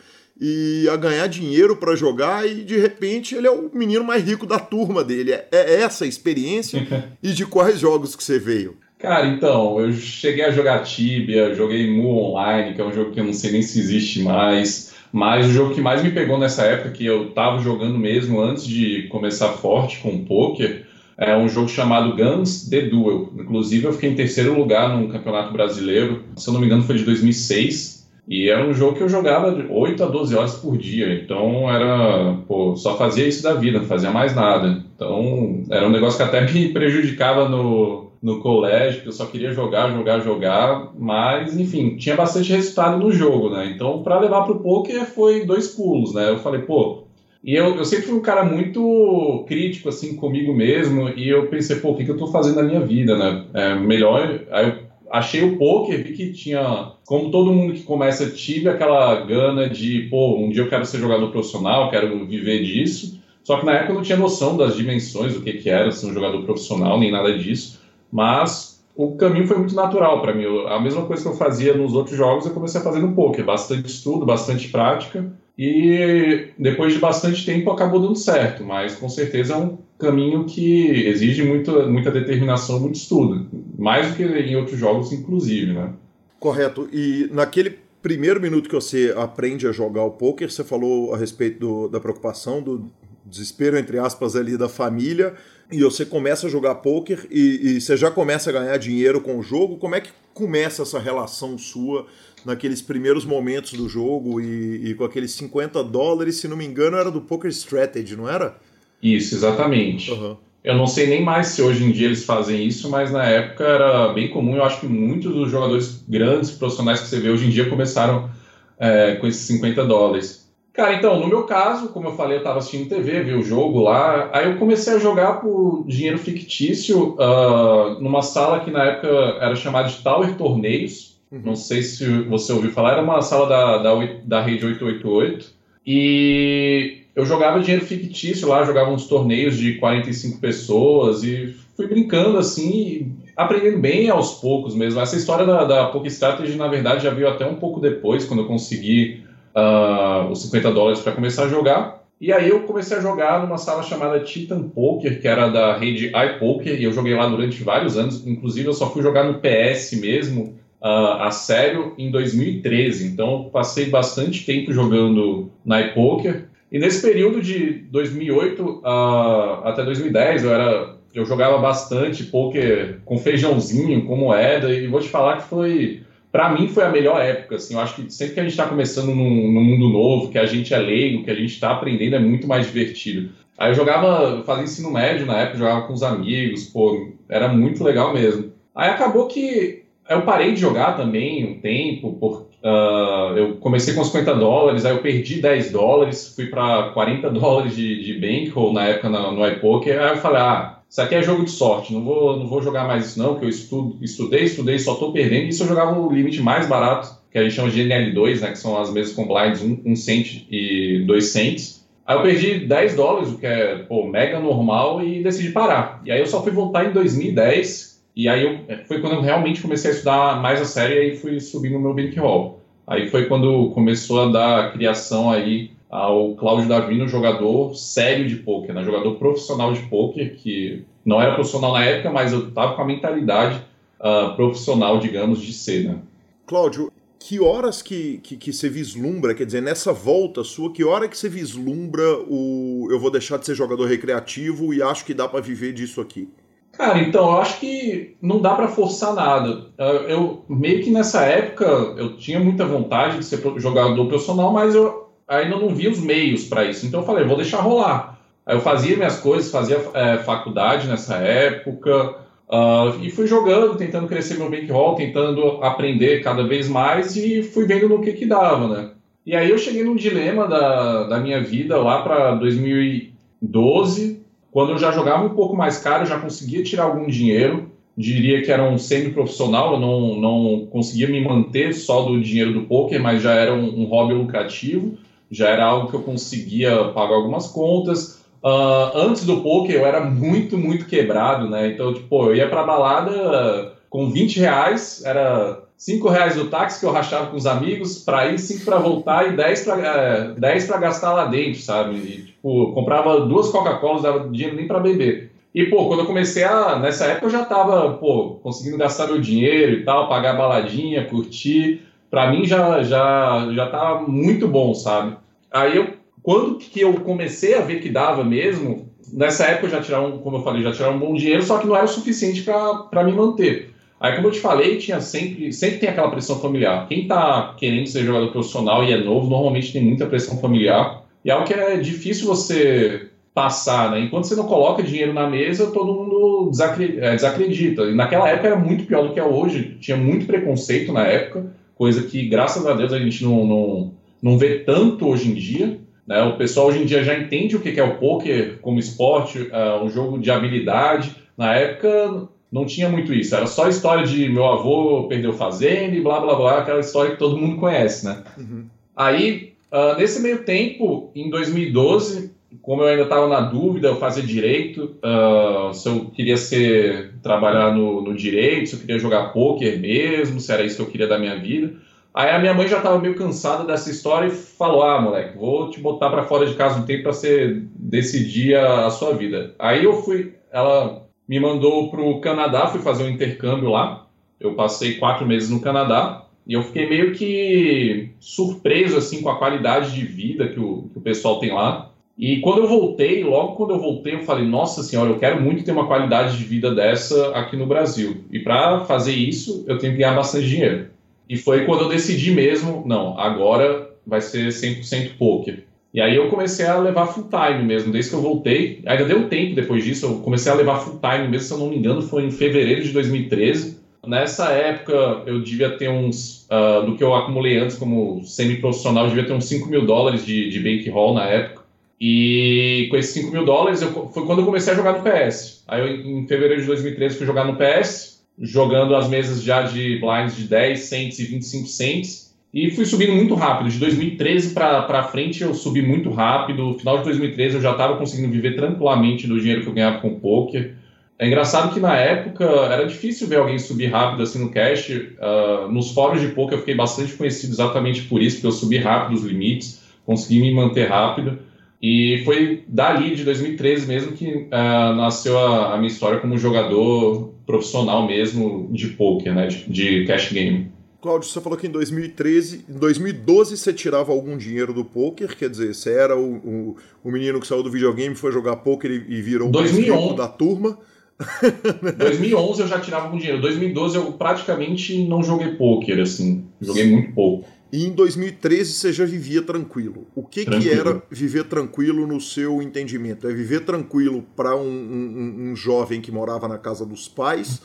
e a ganhar dinheiro para jogar e de repente ele é o menino mais rico da turma dele. É, é essa a experiência e de quais jogos que você veio? Cara, então, eu cheguei a jogar Tibia, joguei Mu Online, que é um jogo que eu não sei nem se existe mais, mas o jogo que mais me pegou nessa época, que eu tava jogando mesmo antes de começar forte com o poker, é um jogo chamado Guns The Duel. Inclusive, eu fiquei em terceiro lugar no Campeonato Brasileiro, se eu não me engano foi de 2006, e era um jogo que eu jogava de 8 a 12 horas por dia, então era, pô, só fazia isso da vida, não fazia mais nada. Então, era um negócio que até me prejudicava no no colégio, que eu só queria jogar, jogar, jogar, mas enfim, tinha bastante resultado no jogo, né? Então, para levar pro poker foi dois pulos, né? Eu falei, pô, e eu, eu sempre fui um cara muito crítico, assim, comigo mesmo, e eu pensei, pô, o que, que eu tô fazendo na minha vida, né? É melhor. Aí eu achei o poker, vi que tinha, como todo mundo que começa, tive aquela gana de, pô, um dia eu quero ser jogador profissional, quero viver disso. Só que na época eu não tinha noção das dimensões do que, que era ser um jogador profissional, nem nada disso. Mas o caminho foi muito natural para mim. A mesma coisa que eu fazia nos outros jogos, eu comecei a fazer no poker. Bastante estudo, bastante prática. E depois de bastante tempo acabou dando certo, mas com certeza é um caminho que exige muito, muita determinação, muito estudo. Mais do que em outros jogos, inclusive, né? Correto. E naquele primeiro minuto que você aprende a jogar o poker, você falou a respeito do, da preocupação, do desespero, entre aspas, ali da família e você começa a jogar poker e, e, você já começa a ganhar dinheiro com o jogo. Como é que começa essa relação sua naqueles primeiros momentos do jogo e, e, com aqueles 50 dólares, se não me engano, era do Poker Strategy, não era? Isso, exatamente. Uhum. Eu não sei nem mais se hoje em dia eles fazem isso, mas na época era bem comum. Eu acho que muitos dos jogadores grandes, profissionais que você vê hoje em dia começaram é, com esses 50 dólares. Cara, então, no meu caso, como eu falei, eu estava assistindo TV, vi o jogo lá, aí eu comecei a jogar por dinheiro fictício uh, numa sala que na época era chamada de Tower Torneios. Uhum. Não sei se você ouviu falar, era uma sala da, da, da rede 888. E eu jogava dinheiro fictício lá, jogava uns torneios de 45 pessoas e fui brincando assim, aprendendo bem aos poucos mesmo. Essa história da, da Poké Strategy, na verdade, já veio até um pouco depois, quando eu consegui uh, os 50 dólares para começar a jogar. E aí eu comecei a jogar numa sala chamada Titan Poker, que era da rede iPoker, e eu joguei lá durante vários anos. Inclusive, eu só fui jogar no PS mesmo, uh, a sério, em 2013. Então, passei bastante tempo jogando na iPoker. E nesse período de 2008 uh, até 2010, eu era eu jogava bastante poker com feijãozinho, com moeda, e vou te falar que foi para mim foi a melhor época. Assim, eu acho que sempre que a gente está começando num, num, mundo novo, que a gente é leigo, que a gente está aprendendo, é muito mais divertido. Aí eu jogava, fazia ensino médio na época, jogava com os amigos, pô, era muito legal mesmo. Aí acabou que eu parei de jogar também um tempo, por, uh, eu comecei com 50 dólares, aí eu perdi 10 dólares, fui para 40 dólares de, de bankroll na época no, no iPoker, aí eu falei, ah, isso aqui é jogo de sorte, não vou, não vou jogar mais isso não, que eu estudo, estudei, estudei, só estou perdendo. Isso eu jogava no limite mais barato, que a gente chama de NL2, né, que são as mesas com blinds 1 um, um cent e 2 cents. Aí eu perdi 10 dólares, o que é pô, mega normal, e decidi parar. E aí eu só fui voltar em 2010, e aí eu, é, foi quando eu realmente comecei a estudar mais a série e aí fui subir no meu bankroll. Aí foi quando começou a dar criação aí ao Cláudio Davino, jogador sério de poker, né? jogador profissional de poker, que não era profissional na época, mas eu estava com a mentalidade uh, profissional, digamos, de ser. Né? Cláudio, que horas que, que, que, você vislumbra, quer dizer, nessa volta sua, que hora que você vislumbra o eu vou deixar de ser jogador recreativo e acho que dá para viver disso aqui? Cara, então, eu acho que não dá para forçar nada. Ah, eu meio que nessa época eu tinha muita vontade de ser jogador profissional, mas eu ainda não vi os meios para isso. Então eu falei, vou deixar rolar. Aí eu fazia minhas coisas, fazia é, faculdade nessa época, uh, e fui jogando, tentando crescer meu bankroll, tentando aprender cada vez mais, e fui vendo no que que dava, né? E aí eu cheguei num dilema da, da minha vida lá para 2012, quando eu já jogava um pouco mais caro, já conseguia tirar algum dinheiro, diria que era um semi-profissional, eu não, não conseguia me manter só do dinheiro do poker, mas já era um, um hobby lucrativo já era algo que eu conseguia pagar algumas contas. Uh, antes do poker eu era muito, muito quebrado, né? Então, tipo, eu ia pra balada com 20 reais, era 5 reais do táxi que eu rachava com os amigos para ir, 5 para voltar e 10 para é, 10 para gastar lá dentro, sabe? E, tipo, comprava duas Coca-Colas, dava dinheiro nem para beber. E, pô, quando eu comecei a. Nessa época eu já tava, pô, conseguindo gastar meu dinheiro e tal, pagar baladinha, curtir para mim já já já tá muito bom, sabe? Aí eu quando que eu comecei a ver que dava mesmo, nessa época eu já tirava um, como eu falei, já tirava um bom dinheiro, só que não era o suficiente para me manter. Aí, como eu te falei, tinha sempre, sempre tem aquela pressão familiar. Quem está querendo ser jogador profissional e é novo, normalmente tem muita pressão familiar. E é algo que é difícil você passar, né? Enquanto você não coloca dinheiro na mesa, todo mundo é, desacredita. E naquela época era muito pior do que é hoje. Tinha muito preconceito na época coisa que, graças a Deus, a gente não, não, não vê tanto hoje em dia. Né? O pessoal hoje em dia já entende o que é o poker como esporte, uh, um jogo de habilidade. Na época não tinha muito isso, era só história de meu avô perdeu fazenda e blá blá blá, aquela história que todo mundo conhece, né? Uhum. Aí, uh, nesse meio tempo, em 2012, como eu ainda estava na dúvida, eu fazia direito, uh, se eu queria ser trabalhar no, no, direito, se eu queria jogar poker mesmo, se era isso que eu queria da minha vida. Aí a minha mãe já estava meio cansada dessa história e falou: Ah, moleque, vou te botar para fora de casa um tempo para você decidir a, a, sua vida. Aí eu fui, ela me mandou para o Canadá, fui fazer um intercâmbio lá. Eu passei quatro meses no Canadá e eu fiquei meio que surpreso assim com a qualidade de vida que o, que o pessoal tem lá. E quando eu voltei, logo quando eu voltei, eu falei: Nossa Senhora, eu quero muito ter uma qualidade de vida dessa aqui no Brasil. E para fazer isso, eu tenho que ganhar bastante dinheiro. E foi quando eu decidi mesmo: Não, agora vai ser 100% poker. E aí eu comecei a levar full time mesmo, desde que eu voltei. Ainda deu tempo depois disso, eu comecei a levar full time mesmo, se eu não me engano, foi em fevereiro de 2013. Nessa época, eu devia ter uns, uh, do que eu acumulei antes como semi-profissional, eu devia ter uns 5 mil dólares de, de bankroll na época. E com esses 5 mil dólares, eu, foi quando eu comecei a jogar no PS. Aí, eu, em fevereiro de 2013, fui jogar no PS, jogando as mesas já de blinds de 10 cents e 25 cents. E fui subindo muito rápido. De 2013 para frente, eu subi muito rápido. No final de 2013, eu já estava conseguindo viver tranquilamente do dinheiro que eu ganhava com poker. É engraçado que na época era difícil ver alguém subir rápido assim no cash. Uh, nos fóruns de poker eu fiquei bastante conhecido exatamente por isso, porque eu subi rápido os limites, consegui me manter rápido. E foi dali, de 2013 mesmo, que uh, nasceu a, a, minha história como jogador profissional mesmo de poker, né, de, de cash game. Cláudio, você falou que em 2013, em 2012 você tirava algum dinheiro do poker, quer dizer, você era o, o, o menino que saiu do videogame, foi jogar poker e, e virou 2011. o da turma. 2011 eu já tirava algum dinheiro. 2012 eu praticamente não joguei poker, assim, joguei muito pouco. E em 2013 você já vivia tranquilo. O que, tranquilo. que era viver tranquilo no seu entendimento? É viver tranquilo para um, um, um, jovem que morava na casa dos pais?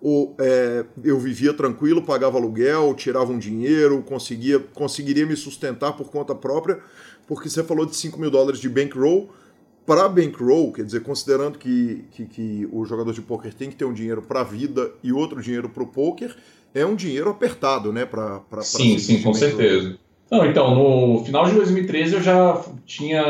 Ou é, eu vivia tranquilo, pagava aluguel, tirava um dinheiro, conseguia, conseguiria me sustentar por conta própria? Porque você falou de 5 mil dólares de bankroll. Para bankroll, quer dizer, considerando que, que, que o jogador de poker tem que ter um dinheiro para a vida e outro dinheiro para o poker, é um dinheiro apertado, né? Pra, pra, sim, sim, com certeza. Não, então, no final de 2013 eu já tinha,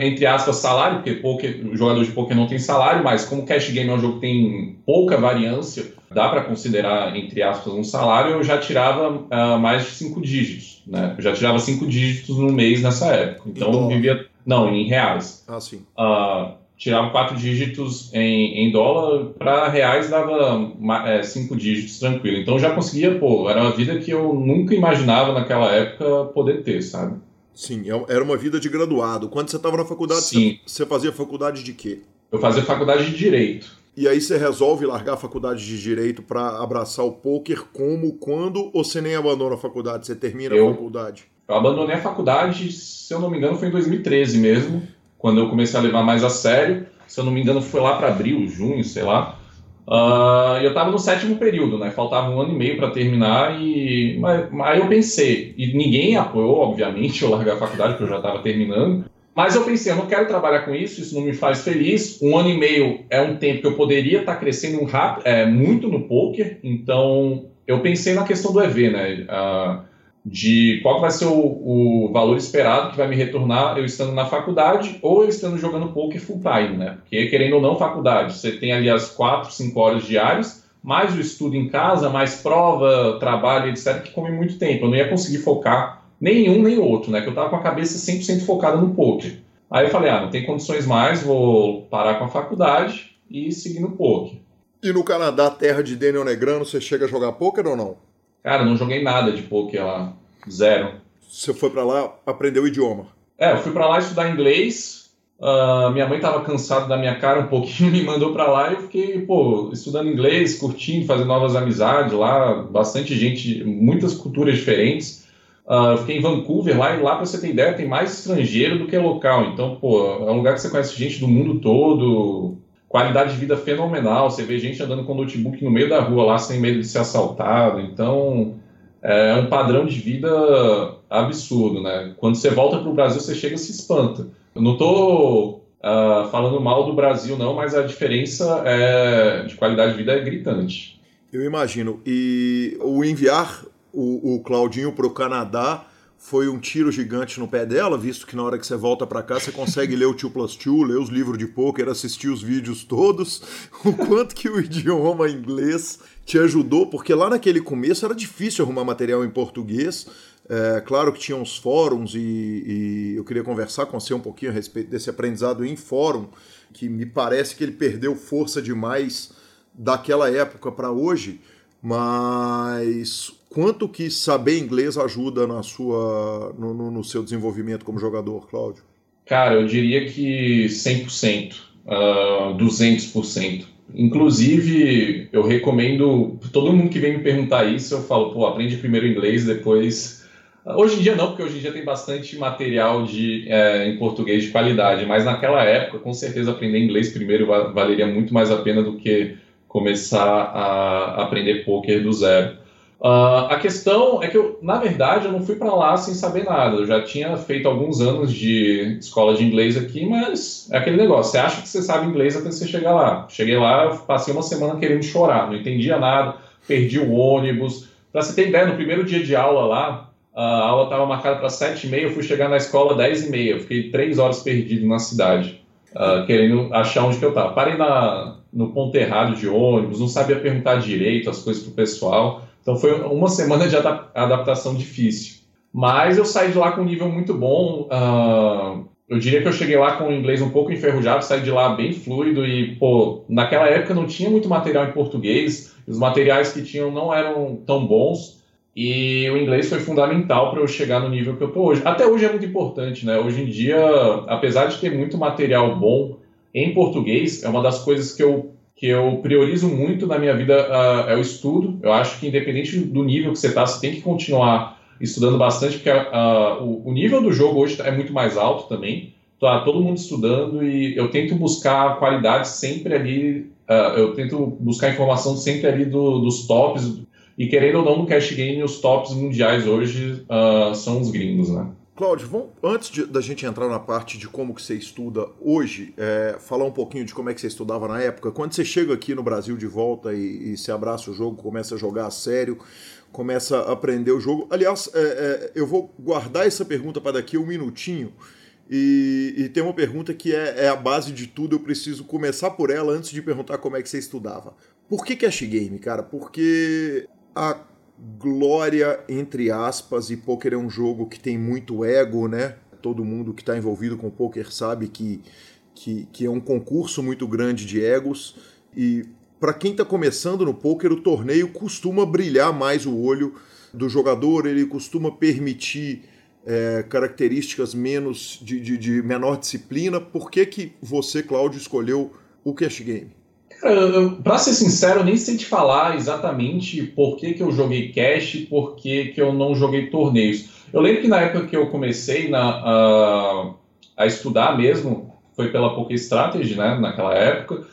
entre aspas, salário, porque poker, o jogador de poker não tem salário, mas como cash game é um jogo que tem pouca variância, dá para considerar, entre aspas, um salário, eu já tirava uh, mais de cinco dígitos, né? Eu já tirava cinco dígitos no mês nessa época. Então, eu vivia... Não, em reais. Ah, sim. Uh, tirava quatro dígitos em, em dólar, para reais dava é, cinco dígitos tranquilo. Então já conseguia, pô, era uma vida que eu nunca imaginava naquela época poder ter, sabe? Sim, é era uma vida de graduado. Quando você estava na faculdade, Sim. Você, fazia faculdade de quê? Eu fazia faculdade de Direito. E aí você resolve largar a faculdade de Direito para abraçar o poker como, quando, ou você nem abandona a faculdade, você termina eu, a faculdade? Eu abandonei a faculdade, se eu não me engano, foi em 2013 mesmo quando eu comecei a levar mais a sério. Se eu não me engano, foi lá para abril, junho, sei lá. Uh, eu estava no sétimo período, né? Faltava um ano e meio para terminar e mas, aí eu pensei e ninguém apoiou, obviamente, eu largar a faculdade porque eu já estava terminando. Mas eu pensei, eu não quero trabalhar com isso, isso não me faz feliz. Um ano e meio é um tempo que eu poderia estar tá crescendo rápido, é, muito no poker, então eu pensei na questão do EV, né? Uh, de qual vai ser o, o, valor esperado que vai me retornar eu estando na faculdade ou eu estando jogando poker full time, né? Porque, querendo ou não, faculdade, você tem ali as 4, 5 horas diárias, mais o estudo em casa, mais prova, trabalho, etc., que come muito tempo. Eu não ia conseguir focar nenhum nem outro, né? Que eu tava com a cabeça 100% focada no poker. Aí eu falei, ah, não tem condições mais, vou parar com a faculdade e seguir no poker. E no Canadá, terra de Daniel Negrano, você chega a jogar poker ou não? Cara, não joguei nada de poker lá. Zero. Você foi para lá, aprendeu o idioma? É, eu fui para lá estudar inglês. Uh, minha mãe estava cansada da minha cara um pouquinho, me mandou para lá e eu fiquei, pô, estudando inglês, curtindo, fazendo novas amizades lá, bastante gente, muitas culturas diferentes. Uh, eu fiquei em Vancouver lá e lá, para você ter ideia, tem mais estrangeiro do que local. Então, pô, é um lugar que você conhece gente do mundo todo, qualidade de vida fenomenal. Você vê gente andando com notebook no meio da rua lá sem medo de ser assaltado. Então, é um padrão de vida absurdo, né? Quando você volta para o Brasil, você chega e se espanta. Eu não estou uh, ah, falando mal do Brasil, não, mas a diferença é, de qualidade de vida é gritante. Eu imagino. E o enviar o, o Claudinho para o Canadá foi um tiro gigante no pé dela, visto que na hora que você volta para cá você consegue ler o 2 plus 2, ler os livros de poker, assistir os vídeos todos, o quanto que o idioma inglês te ajudou, porque lá naquele começo era difícil arrumar material em português, é, claro que tinha uns fóruns e, e, eu queria conversar com você um pouquinho a respeito desse aprendizado em fórum, que me parece que ele perdeu força demais daquela época para hoje, mas quanto que saber inglês ajuda na sua, no, no, no seu desenvolvimento como jogador, Cláudio? Cara, eu diria que 100%, uh, 200%. Inclusive, eu recomendo, todo mundo que vem me perguntar isso, eu falo, pô, aprende primeiro inglês, depois... Hoje em dia não, porque hoje em dia tem bastante material de, é, em português de qualidade, mas naquela época, com certeza, aprender inglês primeiro valeria muito mais a pena do que começar a aprender poker do zero. Uh, a questão é que, eu, na verdade, eu não fui para lá sem saber nada. Eu já tinha feito alguns anos de escola de inglês aqui, mas é aquele negócio. Você acha que você sabe inglês até você chegar lá. Cheguei lá, passei uma semana querendo chorar, não entendia nada, perdi o ônibus. Para você ter ideia, no primeiro dia de aula lá, a aula estava marcada para sete e meia, eu fui chegar na escola dez e meia. Eu fiquei três horas perdido na cidade, uh, querendo achar onde que eu estava. Parei na, no ponto errado de ônibus, não sabia perguntar direito as coisas para o pessoal. Então foi uma semana de adaptação difícil. Mas eu saí de lá com um nível muito bom. Uh, eu diria que eu cheguei lá com o inglês um pouco enferrujado, saí de lá bem fluido e, pô, naquela época não tinha muito material em português, os materiais que tinham não eram tão bons e o inglês foi fundamental para eu chegar no nível que eu tô hoje. Até hoje é muito importante, né? Hoje em dia, apesar de ter muito material bom em português, é uma das coisas que eu que eu priorizo muito na minha vida uh, é o estudo. Eu acho que independente do nível que você está, você tem que continuar estudando bastante, porque uh, o, o, nível do jogo hoje é muito mais alto também. Tá todo mundo estudando e eu tento buscar qualidade sempre ali. Uh, eu tento buscar informação sempre ali do, dos tops. E querendo ou não, no cash game, os tops mundiais hoje são os gringos, né? Cláudio, vamos, antes de, da gente entrar na parte de como que você estuda hoje, é, falar um pouquinho de como é que você estudava na época. Quando você chega aqui no Brasil de volta e, e se abraça o jogo, começa a jogar a sério, começa a aprender o jogo. Aliás, é, é, eu vou guardar essa pergunta para daqui um minutinho. E, e tem uma pergunta que é, é, a base de tudo, eu preciso começar por ela antes de perguntar como é que você estudava. Por que Cash Game, cara? Porque a glória, entre aspas, e poker é um jogo que tem muito ego, né? Todo mundo que está envolvido com poker sabe que, que, que é um concurso muito grande de egos. E para quem está começando no poker, o torneio costuma brilhar mais o olho do jogador, ele costuma permitir é, características menos de, de, de menor disciplina. Por que, que você, Cláudio, escolheu o cash game? Para ser sincero, eu nem sei te falar exatamente por que, que eu joguei cash e por que, que eu não joguei torneios. Eu lembro que na época que eu comecei na, a, a estudar mesmo, foi pela Poker Strategy, né, naquela época,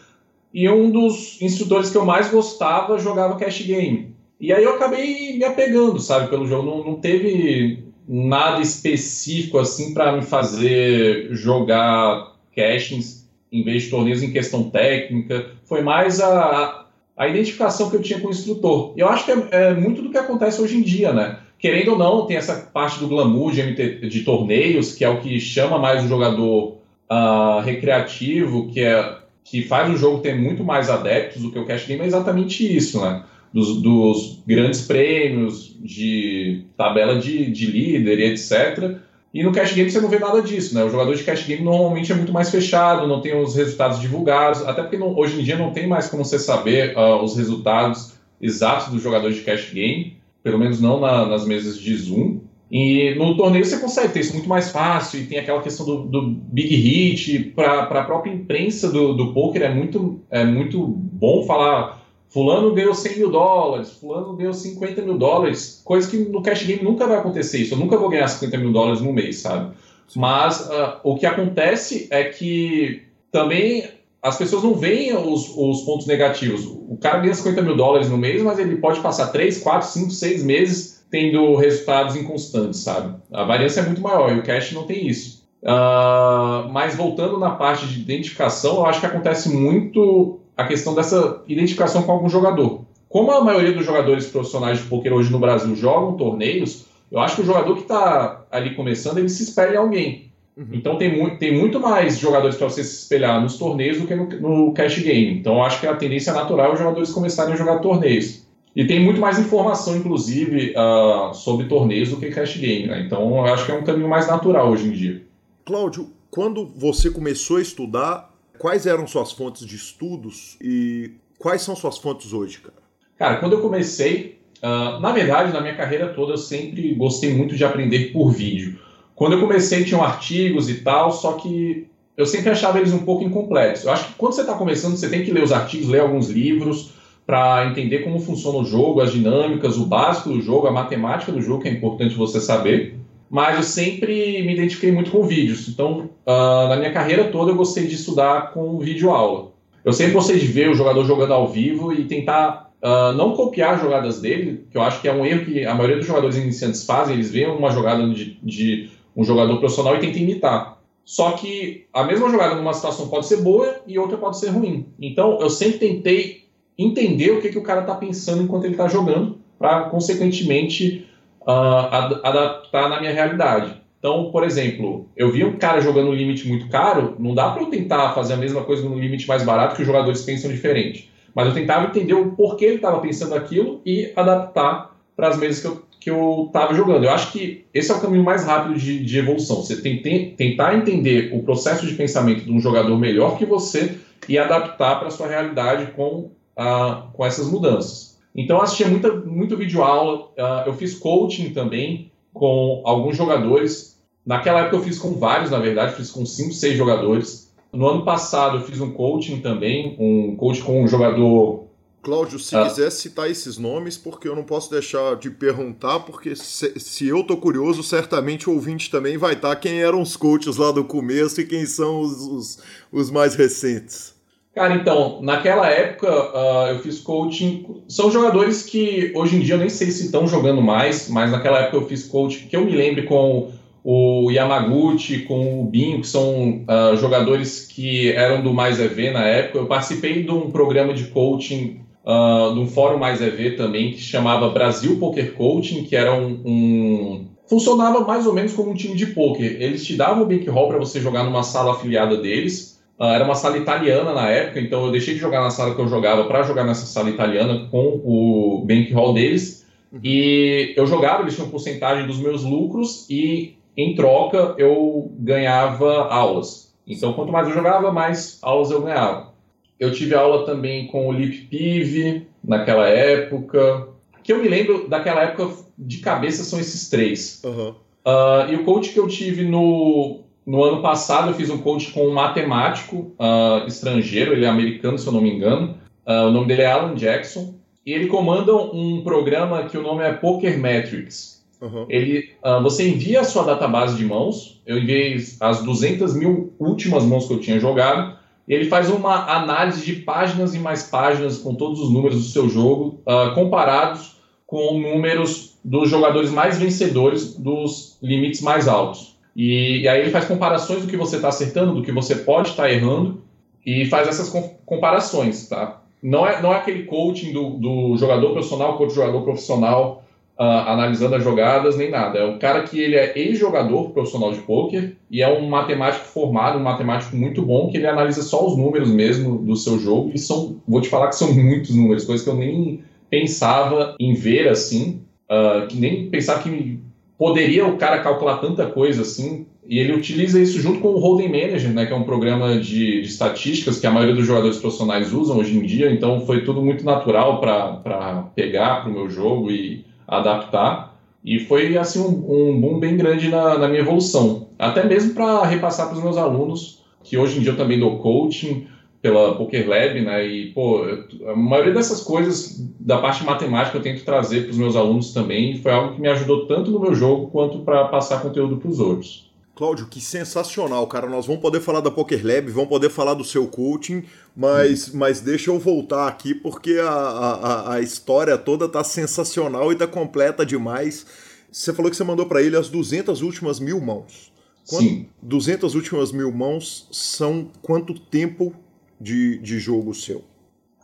e um dos instrutores que eu mais gostava jogava cash game. E aí eu acabei me apegando, sabe, pelo jogo. Não, não teve nada específico assim para me fazer jogar cashings em vez de torneios em questão técnica, foi mais a, a identificação que eu tinha com o instrutor. Eu acho que é, é, muito do que acontece hoje em dia, né? Querendo ou não, tem essa parte do glamour de, MT, de torneios, que é o que chama mais o jogador uh, recreativo, que, é, que faz o jogo ter muito mais adeptos do que o cash game, é exatamente isso, né? Dos, dos grandes prêmios, de tabela de, de líder e etc., e no cash game você não vê nada disso, né? O jogador de cash game normalmente é muito mais fechado, não tem os resultados divulgados, até porque não, hoje em dia não tem mais como você saber uh, os resultados exatos dos jogadores de cash game, pelo menos não na, nas mesas de Zoom. E no torneio você consegue ter isso muito mais fácil, e tem aquela questão do, do big hit, para a própria imprensa do, do poker é muito, é muito bom falar Fulano ganhou 100 mil dólares, Fulano ganhou 50 mil dólares, coisa que no cash game nunca vai acontecer isso. Eu nunca vou ganhar 50 mil dólares no mês, sabe? Mas uh, o que acontece é que também as pessoas não veem os, os, pontos negativos. O cara ganha 50 mil dólares no mês, mas ele pode passar 3, 4, 5, 6 meses tendo resultados inconstantes, sabe? A variância é muito maior e o cash não tem isso. Uh, mas voltando na parte de identificação, eu acho que acontece muito a questão dessa identificação com algum jogador. Como a maioria dos jogadores profissionais de poker hoje no Brasil jogam torneios, eu acho que o jogador que está ali começando, ele se espelha em alguém. Uhum. Então tem muito, tem muito mais jogadores para você se espelhar nos torneios do que no, no cash game. Então eu acho que a tendência natural é os jogadores começarem a jogar torneios. E tem muito mais informação, inclusive, uh, sobre torneios do que cash game. Né? Então eu acho que é um caminho mais natural hoje em dia. Cláudio, quando você começou a estudar, quais eram suas fontes de estudos e quais são suas fontes hoje, cara? Cara, quando eu comecei, uh, na verdade, na minha carreira toda, eu sempre gostei muito de aprender por vídeo. Quando eu comecei, tinham artigos e tal, só que eu sempre achava eles um pouco incompletos. Eu acho que quando você está começando, você tem que ler os artigos, ler alguns livros para entender como funciona o jogo, as dinâmicas, o básico do jogo, a matemática do jogo, que é importante você saber mas eu sempre me identifiquei muito com vídeos. Então, uh, na minha carreira toda, eu gostei de estudar com vídeo aula. Eu sempre gostei de ver o jogador jogando ao vivo e tentar uh, não copiar as jogadas dele, que eu acho que é um erro que a maioria dos jogadores iniciantes fazem. Eles veem uma jogada de, de um jogador profissional e tentam imitar. Só que a mesma jogada numa situação pode ser boa e outra pode ser ruim. Então, eu sempre tentei entender o que, que o cara está pensando enquanto ele está jogando, para, consequentemente, uh, adaptar na minha realidade. Então, por exemplo, eu vi um cara jogando no limite muito caro, não dá para eu tentar fazer a mesma coisa no limite mais barato que os jogadores pensam diferente. Mas eu tentava entender o porquê ele estava pensando aquilo e adaptar para as mesas que eu que eu estava jogando. Eu acho que esse é o caminho mais rápido de, de evolução. Você tem, tem, tentar entender o processo de pensamento de um jogador melhor que você e adaptar para a sua realidade com, uh, com essas mudanças. Então, eu assistia muita, muito vídeo aula, uh, eu fiz coaching também com alguns jogadores. Naquela época eu fiz com vários, na verdade, fiz com cinco, seis jogadores. No ano passado eu fiz um coaching também, um coach com um jogador Cláudio, se ah. quiser citar esses nomes, porque eu não posso deixar de perguntar, porque se, se, eu tô curioso, certamente o ouvinte também vai estar quem eram os coaches lá do começo e quem são os, os, os mais recentes. Cara, então, naquela época uh, eu fiz coaching. São jogadores que hoje em dia eu nem sei se estão jogando mais, mas naquela época eu fiz coaching que eu me lembro com o Yamaguchi, com o Binho, que são uh, jogadores que eram do Mais EV na época. Eu participei de um programa de coaching uh, de um fórum mais EV também, que chamava Brasil Poker Coaching, que era um, um funcionava mais ou menos como um time de poker. Eles te davam o bankroll para você jogar numa sala afiliada deles. Uh, era uma sala italiana na época, então eu deixei de jogar na sala que eu jogava para jogar nessa sala italiana com o bankroll deles. Uhum. E eu jogava, eles tinham porcentagem dos meus lucros e em troca eu ganhava aulas. Então quanto mais eu jogava, mais aulas eu ganhava. Eu tive aula também com o Lip Pive naquela época. Que eu me lembro daquela época de cabeça são esses três. Uhum. Uh, e o coach que eu tive no, no ano passado, eu fiz um coach com um matemático uh, estrangeiro, ele é americano, se eu não me engano. Uh, o nome dele é Alan Jackson. E ele comanda um programa que o nome é Poker Metrics. Uhum. Ele, você envia a sua database de mãos. Eu enviei as 200 mil últimas mãos que eu tinha jogado ele faz uma análise de páginas e mais páginas com todos os números do seu jogo, uh, comparados com números dos jogadores mais vencedores dos limites mais altos. E, e aí ele faz comparações do que você está acertando, do que você pode estar tá errando, e faz essas comparações, tá? Não é, não é aquele coaching do, do jogador profissional, coach jogador profissional, uh, analisando as jogadas, nem nada. É um cara que ele é ex-jogador profissional de pôquer e é um matemático formado, um matemático muito bom, que ele analisa só os números mesmo do seu jogo. E são, vou te falar que são muitos números, coisas que eu nem pensava em ver assim, uh, que nem pensar que poderia o cara calcular tanta coisa assim. E ele utiliza isso junto com o Holding Manager, né, que é um programa de, de estatísticas que a maioria dos jogadores profissionais usam hoje em dia. Então foi tudo muito natural para pegar para o meu jogo e adaptar. E foi assim um, um boom bem grande na, na minha evolução. Até mesmo para repassar para os meus alunos, que hoje em dia eu também dou coaching pela Poker Lab, né? E, pô, a maioria dessas coisas da parte matemática eu tento trazer para os meus alunos também. E foi algo que me ajudou tanto no meu jogo quanto para passar conteúdo para os outros. Cláudio, que sensacional, cara. Nós vamos poder falar da Poker Lab, vamos poder falar do seu coaching, mas, hum. mas deixa eu voltar aqui porque a, a, a história toda tá sensacional e tá completa demais. Você falou que você mandou para ele as 200 últimas mil mãos. Quanto, Sim. 200 últimas mil mãos são quanto tempo de, de jogo seu?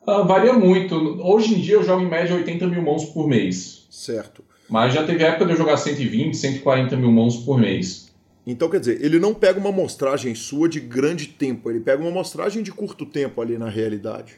Ah, varia muito. Hoje em dia eu jogo em média 80 mil mãos por mês. Certo. Mas já teve época de eu jogar 120, 140 mil mãos por mês. Então, quer dizer, ele não pega uma amostragem sua de grande tempo, ele pega uma amostragem de curto tempo ali na realidade.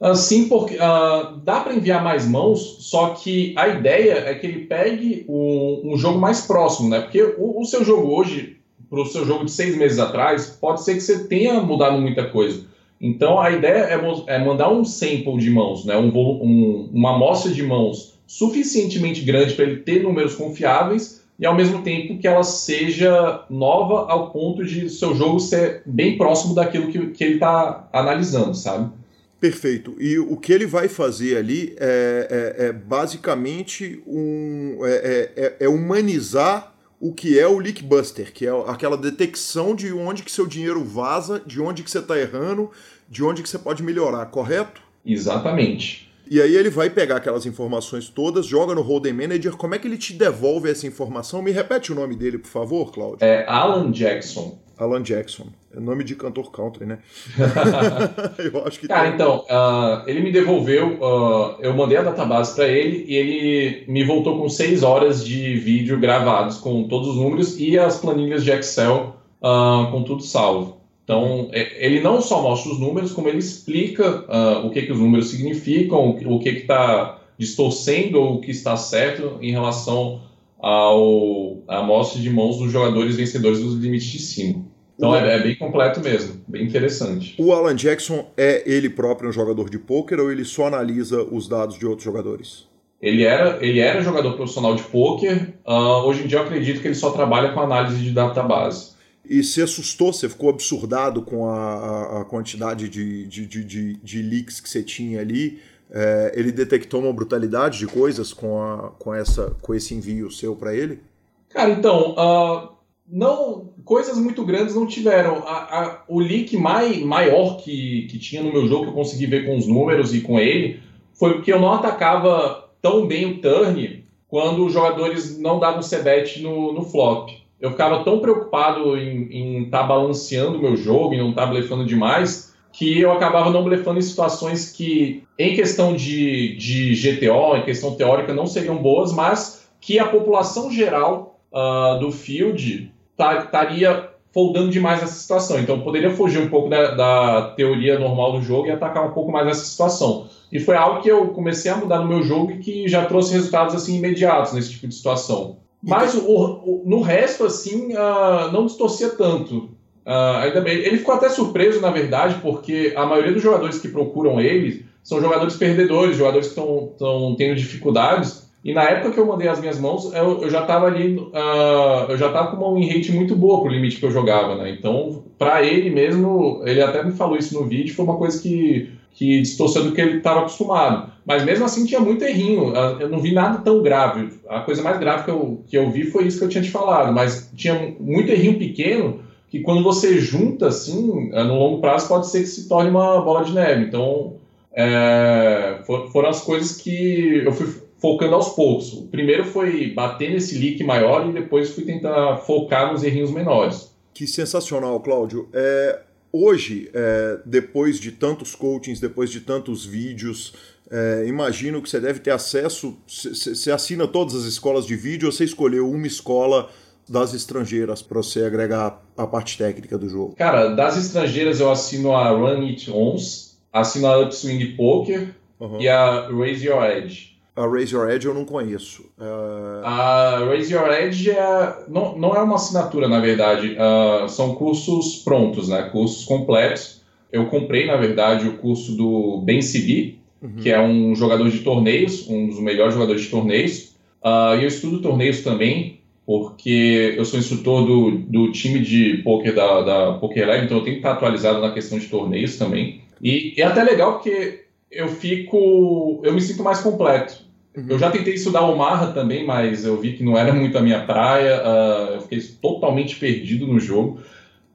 Uh, sim, porque uh, dá para enviar mais mãos, só que a ideia é que ele pegue um, um jogo mais próximo, né? Porque o, o seu jogo hoje, para o seu jogo de seis meses atrás, pode ser que você tenha mudado muita coisa. Então a ideia é, é mandar um sample de mãos, né? um, um, uma amostra de mãos suficientemente grande para ele ter números confiáveis e ao mesmo tempo que ela seja nova ao ponto de seu jogo ser bem próximo daquilo que, que ele está analisando, sabe? Perfeito. E o que ele vai fazer ali é, é, é basicamente um, é, é, é, é humanizar o que é o leakbuster, que é aquela detecção de onde que seu dinheiro vaza, de onde que você está errando, de onde que você pode melhorar, correto? Exatamente. E aí ele vai pegar aquelas informações todas, joga no Holding Manager. Como é que ele te devolve essa informação? Me repete o nome dele, por favor, Cláudio. É Alan Jackson. Alan Jackson. É nome de cantor country, né? eu acho que. Cara, tem... então, uh, ele me devolveu, uh, eu mandei a database para ele e ele me voltou com seis horas de vídeo gravados com todos os números e as planilhas de Excel uh, com tudo salvo. Então, é, ele não só mostra os números, como ele explica o que, que os números significam, o que está distorcendo ou o que está certo em relação ao, à amostra de mãos dos jogadores vencedores dos limites de 5. Então é, é, bem completo mesmo, bem interessante. O Alan Jackson é ele próprio um jogador de pôquer ou ele só analisa os dados de outros jogadores? Ele era, ele era jogador profissional de pôquer, uh, hoje em dia eu acredito que ele só trabalha com análise de database. E se assustou, você ficou absurdado com a, a quantidade de, de, de, de, leaks que você tinha ali? É, ele detectou uma brutalidade de coisas com, a, com, essa, com esse envio seu para ele? Cara, então, uh, não coisas muito grandes não tiveram. A, a, o leak mai, maior que, que tinha no meu jogo, que eu consegui ver com os números e com ele, foi porque eu não atacava tão bem o turn quando os jogadores não davam c-bet no, no flop. Eu ficava tão preocupado em estar tá balanceando o meu jogo e não estar tá blefando demais, que eu acabava não blefando em situações que, em questão de, de GTO, em questão teórica, não seriam boas, mas que a população geral uh, do field estaria foldando demais essa situação. Então poderia fugir um pouco da, da, teoria normal do jogo e atacar um pouco mais essa situação. E foi algo que eu comecei a mudar no meu jogo e que já trouxe resultados assim imediatos nesse tipo de situação. Mas o, o, no resto, assim, uh, não distorcia tanto. Uh, ainda bem. Ele ficou até surpreso, na verdade, porque a maioria dos jogadores que procuram ele são jogadores perdedores, jogadores que estão tendo dificuldades e na época que eu mandei as minhas mãos, eu, eu já estava ali, uh, eu já estava com uma win rate muito boa pro limite que eu jogava, né? Então, para ele mesmo, ele até me falou isso no vídeo, foi uma coisa que, que distorceu do que ele estava acostumado. Mas mesmo assim tinha muito errinho, ah, eu não vi nada tão grave. A coisa mais grave que eu, que eu vi foi isso que eu tinha te falado, mas tinha muito errinho pequeno que quando você junta assim, no longo prazo pode ser que se torne uma bola de neve. Então, é, foram as coisas que eu fui focando aos poucos. O primeiro foi bater nesse leak maior e depois fui tentar focar nos errinhos menores. Que sensacional, Cláudio. É, hoje, é, depois de tantos coachings, depois de tantos vídeos, é, imagino que você deve ter acesso. Você assina todas as escolas de vídeo ou você escolheu uma escola das estrangeiras para você agregar a parte técnica do jogo? Cara, das estrangeiras eu assino a Run It Ons, assino a Upswing Poker uhum. e a Raise Your Edge. A Raise Your Edge eu não conheço. Uh... A Raise Your Edge é, não, não é uma assinatura, na verdade. Uh, são cursos prontos, né? Cursos completos. Eu comprei, na verdade, o curso do Ben Sibi, uhum. que é um jogador de torneios, um dos melhores jogadores de torneios. Uh, e eu estudo torneios também, porque eu sou instrutor do, do time de poker da, da Poker Lab, então eu tenho que estar atualizado na questão de torneios também. E é até legal porque eu fico. Eu me sinto mais completo. Uhum. Eu já tentei estudar o Marra também, mas eu vi que não era muito a minha praia. Uh, eu fiquei totalmente perdido no jogo.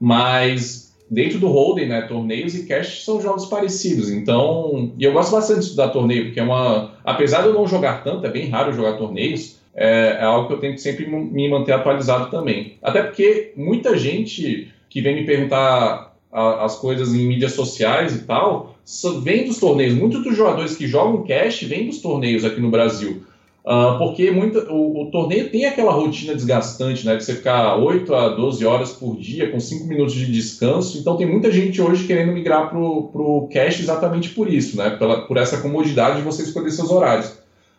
Mas dentro do Hold'em, né, torneios e cash são jogos parecidos. Então, e eu gosto bastante de estudar torneio, porque é uma. Apesar de eu não jogar tanto, é bem raro jogar torneios. É, é algo que eu tento sempre me manter atualizado também. Até porque muita gente que vem me perguntar a, as coisas em mídias sociais e tal, vem dos torneios. Muitos dos jogadores que jogam cash vêm dos torneios aqui no Brasil. Uh, porque o, o, torneio tem aquela rotina desgastante, né? De você ficar 8 a 12 horas por dia, com 5 minutos de descanso. Então tem muita gente hoje querendo migrar para o cash exatamente por isso, né? Pela, por essa comodidade de você escolher seus horários.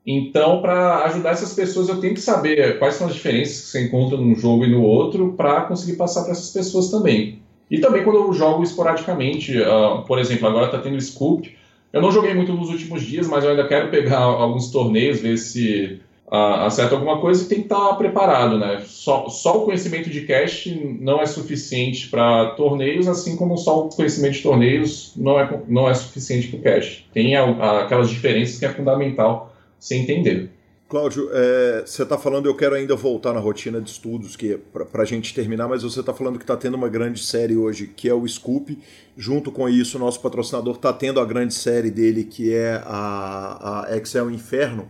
Então, para ajudar essas pessoas, eu tenho que saber quais são as diferenças que você encontra num jogo e no outro para conseguir passar para essas pessoas também. E também quando eu jogo esporadicamente, uh, por exemplo, agora está tendo Scoop. Eu não joguei muito nos últimos dias, mas eu ainda quero pegar alguns torneios, ver se uh, acerta alguma coisa e tem que estar preparado, né? Só, só o conhecimento de cash não é suficiente para torneios, assim como só o conhecimento de torneios não é, não é suficiente para o cash. Tem a, a, aquelas diferenças que é fundamental se entender. Cláudio, é, você está falando, eu quero ainda voltar na rotina de estudos que para a gente terminar, mas você está falando que está tendo uma grande série hoje, que é o Scoop. Junto com isso, nosso patrocinador está tendo a grande série dele, que é a, a Excel Inferno.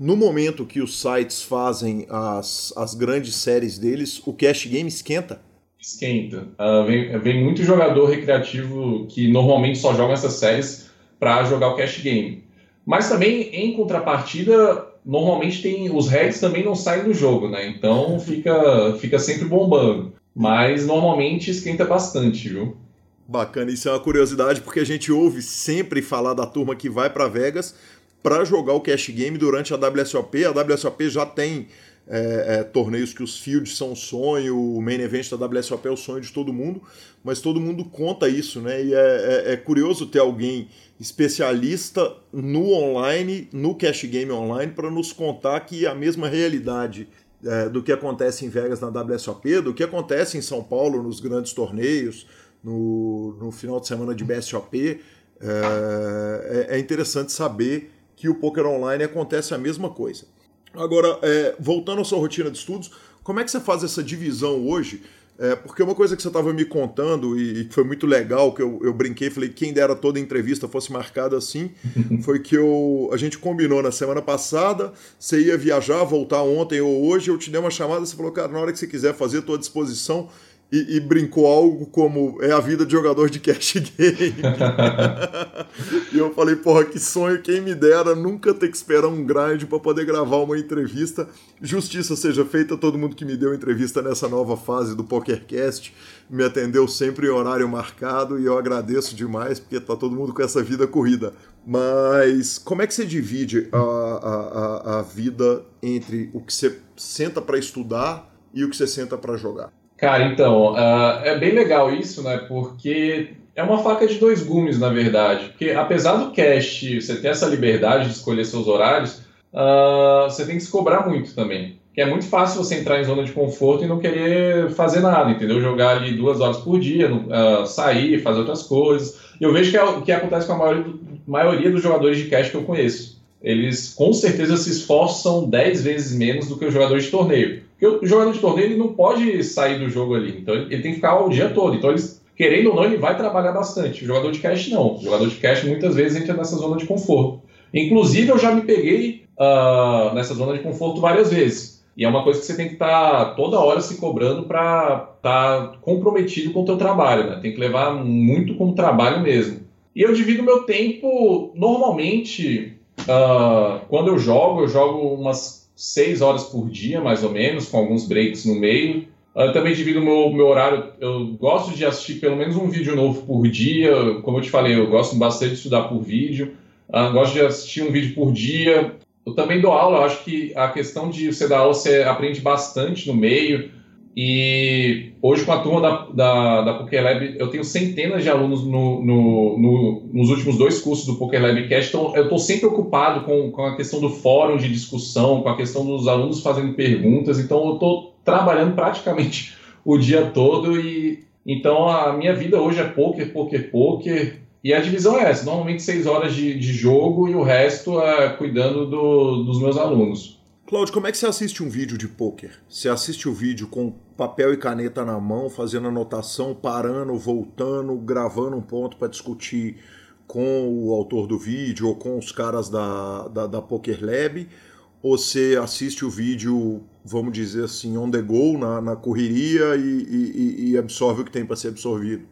No momento que os sites fazem as, as grandes séries deles, o Cash Game esquenta. Esquenta. Uh, vem, vem muito jogador recreativo que normalmente só joga essas séries para jogar o cash game. Mas também, em contrapartida, normalmente tem os heads também não saem do jogo, né? Então fica, fica sempre bombando. Mas normalmente esquenta bastante, viu? Bacana, isso é uma curiosidade porque a gente ouve sempre falar da turma que vai para Vegas para jogar o cash game durante a WSOP. A WSOP já tem é, é, torneios que os fields são um sonho, o main event da WSOP é o sonho de todo mundo, mas todo mundo conta isso, né? E é, é, é curioso ter alguém especialista no online, no cash game online, para nos contar que a mesma realidade é, do que acontece em Vegas na WSOP, do que acontece em São Paulo nos grandes torneios, no, no final de semana de BSOP, é, é, é interessante saber que o poker online acontece a mesma coisa. Agora, é, voltando à sua rotina de estudos, como é que você faz essa divisão hoje? É, porque uma coisa que você estava me contando e, que foi muito legal, que eu, eu brinquei, falei quem dera toda entrevista fosse marcada assim, foi que eu, a gente combinou na semana passada, você ia viajar, voltar ontem ou hoje, eu te dei uma chamada, você falou, cara, na hora que você quiser fazer, estou à disposição e, e, brincou algo como é a vida de jogador de cash game. e eu falei, porra, que sonho, quem me dera nunca ter que esperar um grind para poder gravar uma entrevista. Justiça seja feita a todo mundo que me deu entrevista nessa nova fase do PokerCast. Me atendeu sempre em horário marcado e eu agradeço demais porque tá todo mundo com essa vida corrida. Mas como é que você divide a, a, a, a vida entre o que você senta para estudar e o que você senta para jogar? Cara, então, uh, é bem legal isso, né? Porque é uma faca de dois gumes, na verdade. Porque apesar do cash, você ter essa liberdade de escolher seus horários, uh, você tem que se cobrar muito também. Que é muito fácil você entrar em zona de conforto e não querer fazer nada, entendeu? Jogar ali duas horas por dia, uh, sair, fazer outras coisas. Eu vejo que é o que acontece com a maioria, maioria dos jogadores de cash que eu conheço. Eles com certeza se esforçam 10 vezes menos do que os jogadores de torneio. Porque o jogador de torneio ele não pode sair do jogo ali, então ele, tem que ficar o dia todo. Então, eles, querendo ou não, ele vai trabalhar bastante. O jogador de cash não. O jogador de cash muitas vezes entra nessa zona de conforto. Inclusive, eu já me peguei uh, nessa zona de conforto várias vezes. E é uma coisa que você tem que estar tá toda hora se cobrando para estar tá comprometido com o teu trabalho, né? Tem que levar muito como trabalho mesmo. E eu divido meu tempo, normalmente, uh, quando eu jogo, eu jogo umas seis horas por dia, mais ou menos, com alguns breaks no meio. Eu também divido meu, meu horário, eu gosto de assistir pelo menos um vídeo novo por dia, como eu te falei, eu gosto bastante de estudar por vídeo, uh, gosto de assistir um vídeo por dia. Eu também dou aula, eu acho que a questão de você dar aula, você aprende bastante no meio, e hoje, com a turma da, da, da PokerLab, eu tenho centenas de alunos no, no, no, nos últimos dois cursos do PokerLab Cast, então eu estou sempre ocupado com, com a questão do fórum de discussão, com a questão dos alunos fazendo perguntas, então eu estou trabalhando praticamente o dia todo e então a minha vida hoje é poker, poker, poker. E a divisão é essa: normalmente seis horas de, de jogo e o resto é cuidando do, dos meus alunos. Claudio, como é que você assiste um vídeo de poker? Você assiste o vídeo com papel e caneta na mão, fazendo anotação, parando, voltando, gravando um ponto para discutir com o autor do vídeo ou com os caras da, da, da Poker Lab? Ou você assiste o vídeo, vamos dizer assim, on the go, na, na correria e, e, e absorve o que tem para ser absorvido?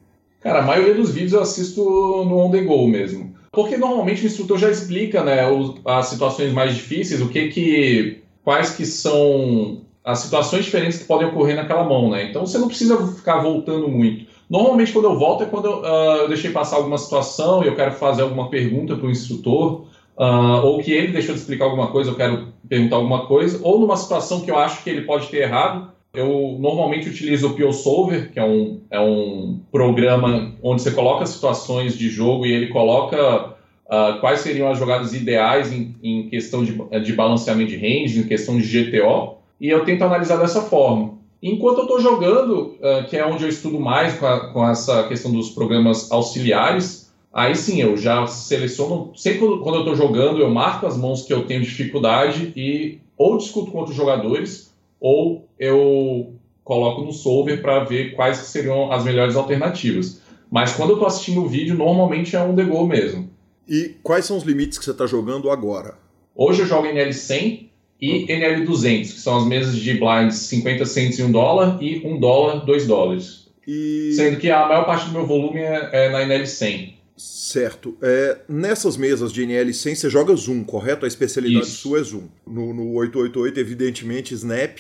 Cara, a maioria dos vídeos eu assisto no on the go mesmo. Porque normalmente o instrutor já explica né, as situações mais difíceis, o que que quais que são as situações diferentes que podem ocorrer naquela mão, né? Então você não precisa ficar voltando muito. Normalmente quando eu volto é quando eu, uh, eu deixei passar alguma situação e eu quero fazer alguma pergunta para o instrutor, uh, ou que ele deixou de explicar alguma coisa, eu quero perguntar alguma coisa, ou numa situação que eu acho que ele pode ter errado, eu normalmente utilizo o PioSolver, que é um, é um programa onde você coloca situações de jogo e ele coloca uh, quais seriam as jogadas ideais em, em questão de, de, balanceamento de range, em questão de GTO, e eu tento analisar dessa forma. Enquanto eu estou jogando, uh, que é onde eu estudo mais com, a, com, essa questão dos programas auxiliares, aí sim eu já seleciono, sempre quando eu estou jogando, eu marco as mãos que eu tenho dificuldade e ou discuto com outros jogadores, ou eu coloco no solver para ver quais seriam as melhores alternativas. Mas quando eu estou assistindo o vídeo, normalmente é um The Go mesmo. E quais são os limites que você está jogando agora? Hoje eu jogo NL100 e NL200, que são as mesas de blinds 50 cents e 1 dólar e 1 dólar, 2 dólares. E... Sendo que a maior parte do meu volume é, é na NL100. Certo. É, nessas mesas de NL100 você joga Zoom, correto? A especialidade Isso. sua é Zoom. No, no 888, evidentemente, Snap.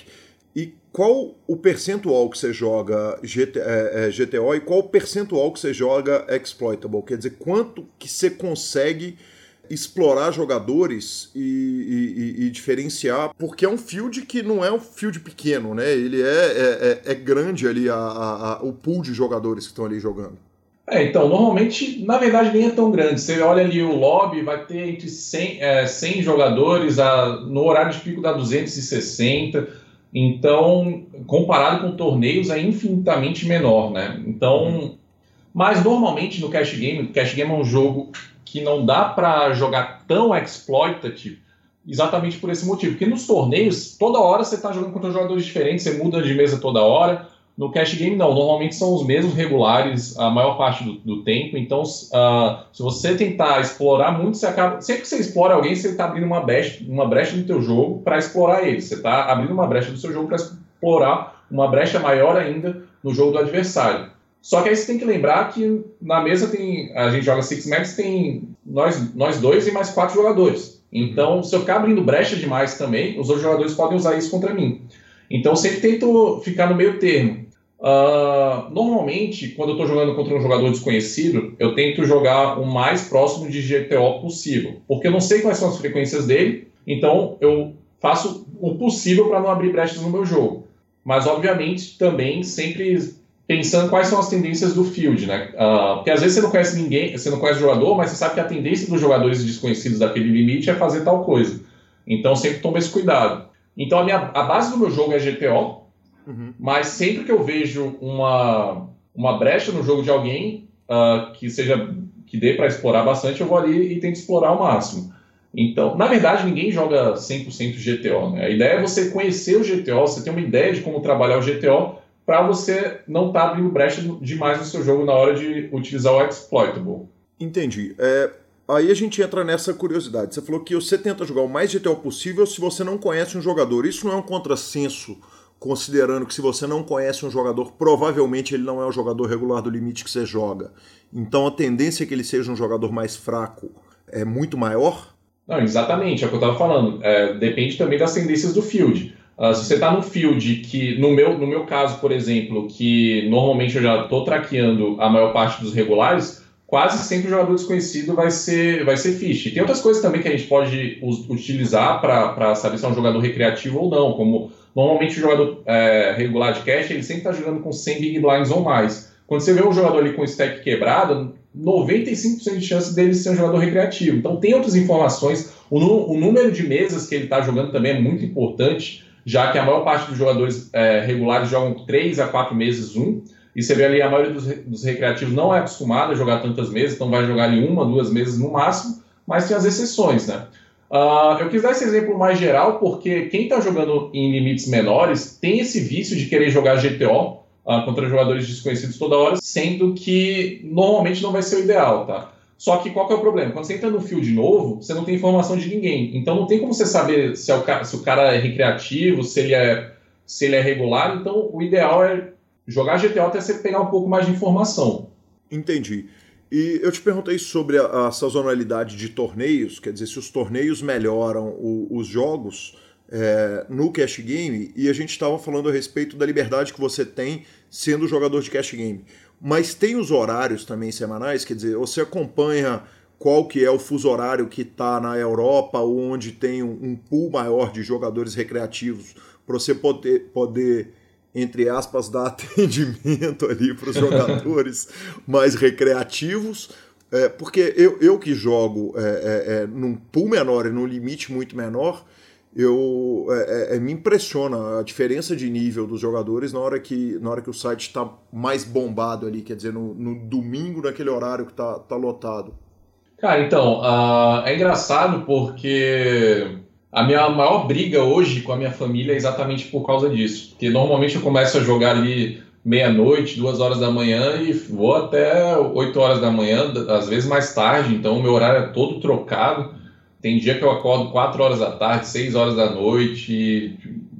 E qual o percentual que você joga GT, é, é, GTO e qual o percentual que você joga Exploitable? Quer dizer, quanto que você consegue explorar jogadores e, e, e, diferenciar, porque é um field que não é um field pequeno, né? Ele é, é, é, é grande ali a, a, a, o pool de jogadores que estão ali jogando. É, então, normalmente, na verdade, nem é tão grande. Você olha ali o lobby, vai ter entre 100, é, 100 jogadores, a, no horário de pico dá 260. Então, comparado com torneios, é infinitamente menor, né? Então, mas normalmente no Cash Game, Cash Game é um jogo que não dá para jogar tão exploitative exatamente por esse motivo. Porque nos torneios, toda hora você está jogando contra jogadores diferentes, você muda de mesa toda hora. No cash game, não. Normalmente são os mesmos regulares a maior parte do, do tempo. Então, uh, se você tentar explorar muito, você acaba. Sempre que você explora alguém, você está abrindo uma brecha, uma brecha no teu jogo para explorar ele. Você está abrindo uma brecha do seu jogo para explorar uma brecha maior ainda no jogo do adversário. Só que aí você tem que lembrar que na mesa tem. A gente joga Six Max, tem nós, nós dois e mais quatro jogadores. Então, se eu ficar abrindo brecha demais também, os outros jogadores podem usar isso contra mim. Então, sempre tento ficar no meio termo. Uh, normalmente, quando eu estou jogando contra um jogador desconhecido, eu tento jogar o mais próximo de GTO possível, porque eu não sei quais são as frequências dele, então eu faço o possível para não abrir brechas no meu jogo. Mas, obviamente, também sempre pensando quais são as tendências do field, né? Uh, porque às vezes você não conhece ninguém, você não conhece o jogador, mas você sabe que a tendência dos jogadores desconhecidos daquele limite é fazer tal coisa. Então sempre toma esse cuidado. Então a, minha, a base do meu jogo é GTO, uhum. mas sempre que eu vejo uma, uma brecha no jogo de alguém uh, que seja que dê para explorar bastante, eu vou ali e tento explorar ao máximo. Então, na verdade, ninguém joga 100% GTO. Né? A ideia é você conhecer o GTO, você ter uma ideia de como trabalhar o GTO para você não estar tá abrindo brecha demais no seu jogo na hora de utilizar o exploitable. Entendi. É, aí a gente entra nessa curiosidade. Você falou que você tenta jogar o mais GTO possível se você não conhece um jogador. Isso não é um contrassenso, considerando que se você não conhece um jogador, provavelmente ele não é o jogador regular do limite que você joga. Então a tendência é que ele seja um jogador mais fraco é muito maior? Não, exatamente, é o que eu estava falando. É, depende também das tendências do field. Uh, se você está no field que, no meu, no meu caso, por exemplo, que normalmente eu já estou traqueando a maior parte dos regulares, quase sempre o jogador desconhecido vai ser, vai ser fish. Tem outras coisas também que a gente pode utilizar para saber se é um jogador recreativo ou não, como normalmente o jogador é, regular de cash, ele sempre está jogando com 100 big blinds ou mais. Quando você vê um jogador ali com stack quebrado, 95% de chance dele ser um jogador recreativo. Então tem outras informações, o, o número de mesas que ele está jogando também é muito importante já que a maior parte dos jogadores é, regulares jogam 3 a 4 meses um, e você vê ali a maioria dos, dos, recreativos não é acostumada a jogar tantas mesas, então vai jogar ali uma, duas meses no máximo, mas tem as exceções, né? Uh, eu quis dar esse exemplo mais geral porque quem está jogando em limites menores tem esse vício de querer jogar GTO uh, ah, contra jogadores desconhecidos toda hora, sendo que normalmente não vai ser o ideal, tá? Só que qual que é o problema? Quando você entra no field novo, você não tem informação de ninguém. Então não tem como você saber se, é o, se o cara é recreativo, se ele é, se ele é regular. Então o ideal é jogar GTO até você pegar um pouco mais de informação. Entendi. E eu te perguntei sobre a, a sazonalidade de torneios, quer dizer, se os torneios melhoram o, os jogos é, no cash game, e a gente estava falando a respeito da liberdade que você tem sendo jogador de cash game. Mas tem os horários também semanais, quer dizer, você acompanha qual que é o fuso horário que está na Europa, onde tem um, um pool maior de jogadores recreativos, para você poder, poder, entre aspas, dar atendimento ali para os jogadores mais recreativos. É, porque eu, eu que jogo é, é, é, num pool menor e num limite muito menor, eu é, é, me impressiona a diferença de nível dos jogadores na hora que, na hora que o site está mais bombado ali, quer dizer, no, no, domingo, naquele horário que está tá lotado. Cara, então, uh, é engraçado porque a minha maior briga hoje com a minha família é exatamente por causa disso. Porque normalmente eu começo a jogar ali meia-noite, duas horas da manhã e vou até oito horas da manhã, às vezes mais tarde, então o meu horário é todo trocado. Tem dia que eu acordo 4 horas da tarde, 6 horas da noite,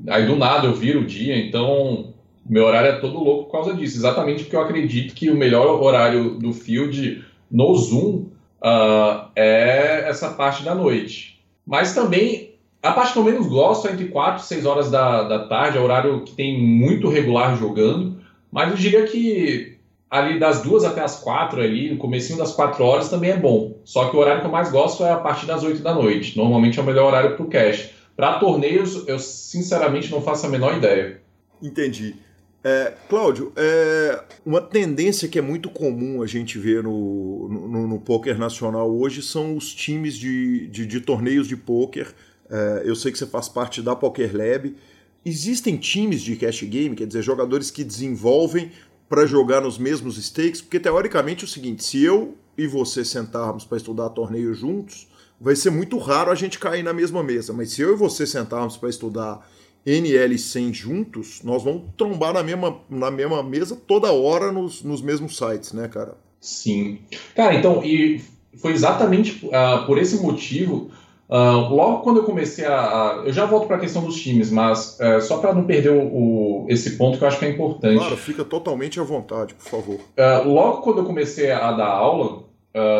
aí do nada eu viro o dia, então Meu horário é todo louco por causa disso, exatamente porque eu acredito que o melhor horário do field no Zoom uh, é essa parte da noite. Mas também, a parte que eu menos gosto é entre 4 e 6 horas da, da tarde, é horário que tem muito regular jogando. Mas eu diria que ali das duas até as quatro ali, no comecinho das quatro horas também é bom. Só que o horário que eu mais gosto é a partir das 8 da noite. Normalmente é o melhor horário para o cash. Para torneios, eu sinceramente não faço a menor ideia. Entendi. É, Cláudio, é, uma tendência que é muito comum a gente ver no, no, no poker nacional hoje são os times de, de, de torneios de poker. É, eu sei que você faz parte da Poker Lab. Existem times de cash game, quer dizer, jogadores que desenvolvem para jogar nos mesmos stakes, porque teoricamente é o seguinte: se eu e você sentarmos para estudar torneio juntos, vai ser muito raro a gente cair na mesma mesa. Mas se eu e você sentarmos para estudar NL100 juntos, nós vamos trombar na mesma, na mesma mesa toda hora nos, nos mesmos sites, né, cara? Sim. Cara, então, e foi exatamente uh, por esse motivo. Uh, logo quando eu comecei a, a Eu já volto para a questão dos times, mas uh, só para não perder o, o, esse ponto que eu acho que é importante. Claro, fica totalmente à vontade, por favor. logo quando eu comecei a dar aula,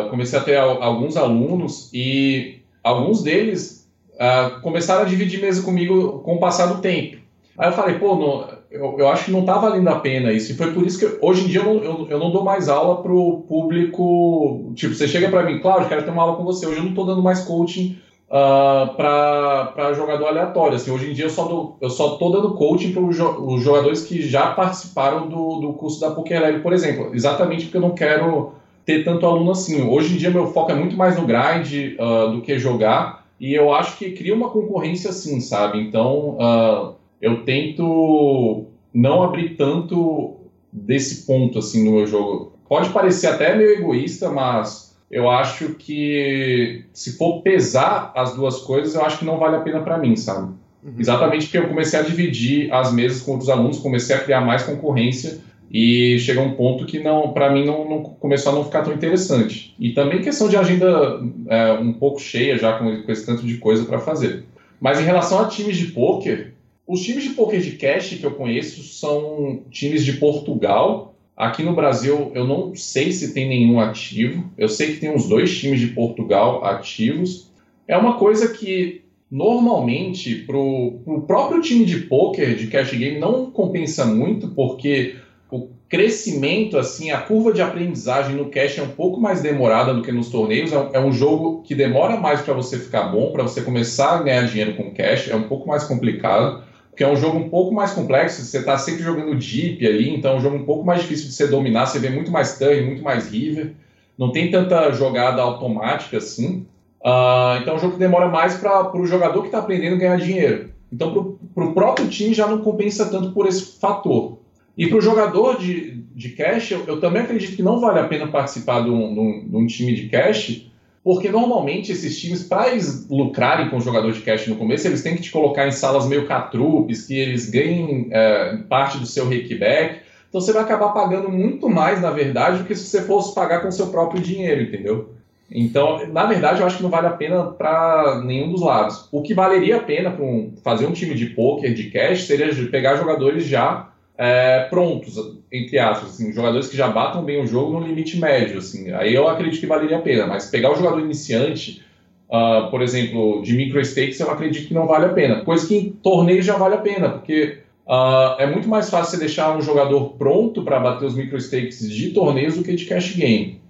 comecei a ter alguns alunos e alguns deles uh, começaram a dividir mesa comigo com o passar do tempo. Aí eu falei, pô, não, eu, eu, acho que não está valendo a pena isso. E foi por isso que hoje em dia eu não, eu, eu não dou mais aula para o público. Tipo, você chega para mim, Cláudio, quero ter uma aula com você. Hoje eu não estou dando mais coaching uh, ah, para jogador aleatório. Assim, hoje em dia eu só, dou, eu só tô dando coaching para os jogadores que já participaram do, do curso da PokerLab, por exemplo. Exatamente porque eu não quero ter tanto aluno assim. Hoje em dia meu foco é muito mais no grind uh, do que jogar. E eu acho que cria uma concorrência assim, sabe? Então, uh, eu tento não abrir tanto desse ponto assim no meu jogo. Pode parecer até meio egoísta, mas eu acho que se for pesar as duas coisas, eu acho que não vale a pena para mim, sabe? Uhum. Exatamente porque eu comecei a dividir as mesas com outros alunos, comecei a criar mais concorrência e chega um ponto que não, para mim não, não, começou a não ficar tão interessante. E também questão de agenda é, um pouco cheia já com, com esse tanto de coisa para fazer. Mas em relação a times de poker, os times de poker de cash que eu conheço são times de Portugal. Aqui no Brasil eu não sei se tem nenhum ativo. Eu sei que tem uns dois times de Portugal ativos. É uma coisa que normalmente para o próprio time de poker de cash game não compensa muito, porque o crescimento, assim, a curva de aprendizagem no cash é um pouco mais demorada do que nos torneios. É um é jogo que demora mais para você ficar bom, para você começar a ganhar dinheiro com cash. É um pouco mais complicado, porque é um jogo um pouco mais complexo. Você está sempre jogando deep ali, então é um jogo um pouco mais difícil de você dominar. Você vê muito mais turn, muito mais river. Não tem tanta jogada automática assim. Uh, então é um jogo que demora mais para o jogador que está aprendendo ganhar dinheiro. Então, para o próprio time já não compensa tanto por esse fator. E para o jogador de, de cash, eu, eu, também acredito que não vale a pena participar de um, de um, de um time de cash, porque normalmente esses times, para eles lucrarem com o jogador de cash no começo, eles têm que te colocar em salas meio catrupes, que eles ganhem é, parte do seu rakeback. Então você vai acabar pagando muito mais, na verdade, do que se você fosse pagar com seu próprio dinheiro, entendeu? Então, na verdade, eu acho que não vale a pena para nenhum dos lados. O que valeria a pena para um, fazer um time de poker, de cash, seria pegar jogadores já é, prontos, entre aspas, assim, jogadores que já batam bem o jogo no limite médio, assim, aí eu acredito que valeria a pena, mas pegar o jogador iniciante, uh, por exemplo, de micro stakes, eu acredito que não vale a pena, coisa que em torneio já vale a pena, porque uh, é muito mais fácil você deixar um jogador pronto para bater os micro stakes de torneios do que de cash game.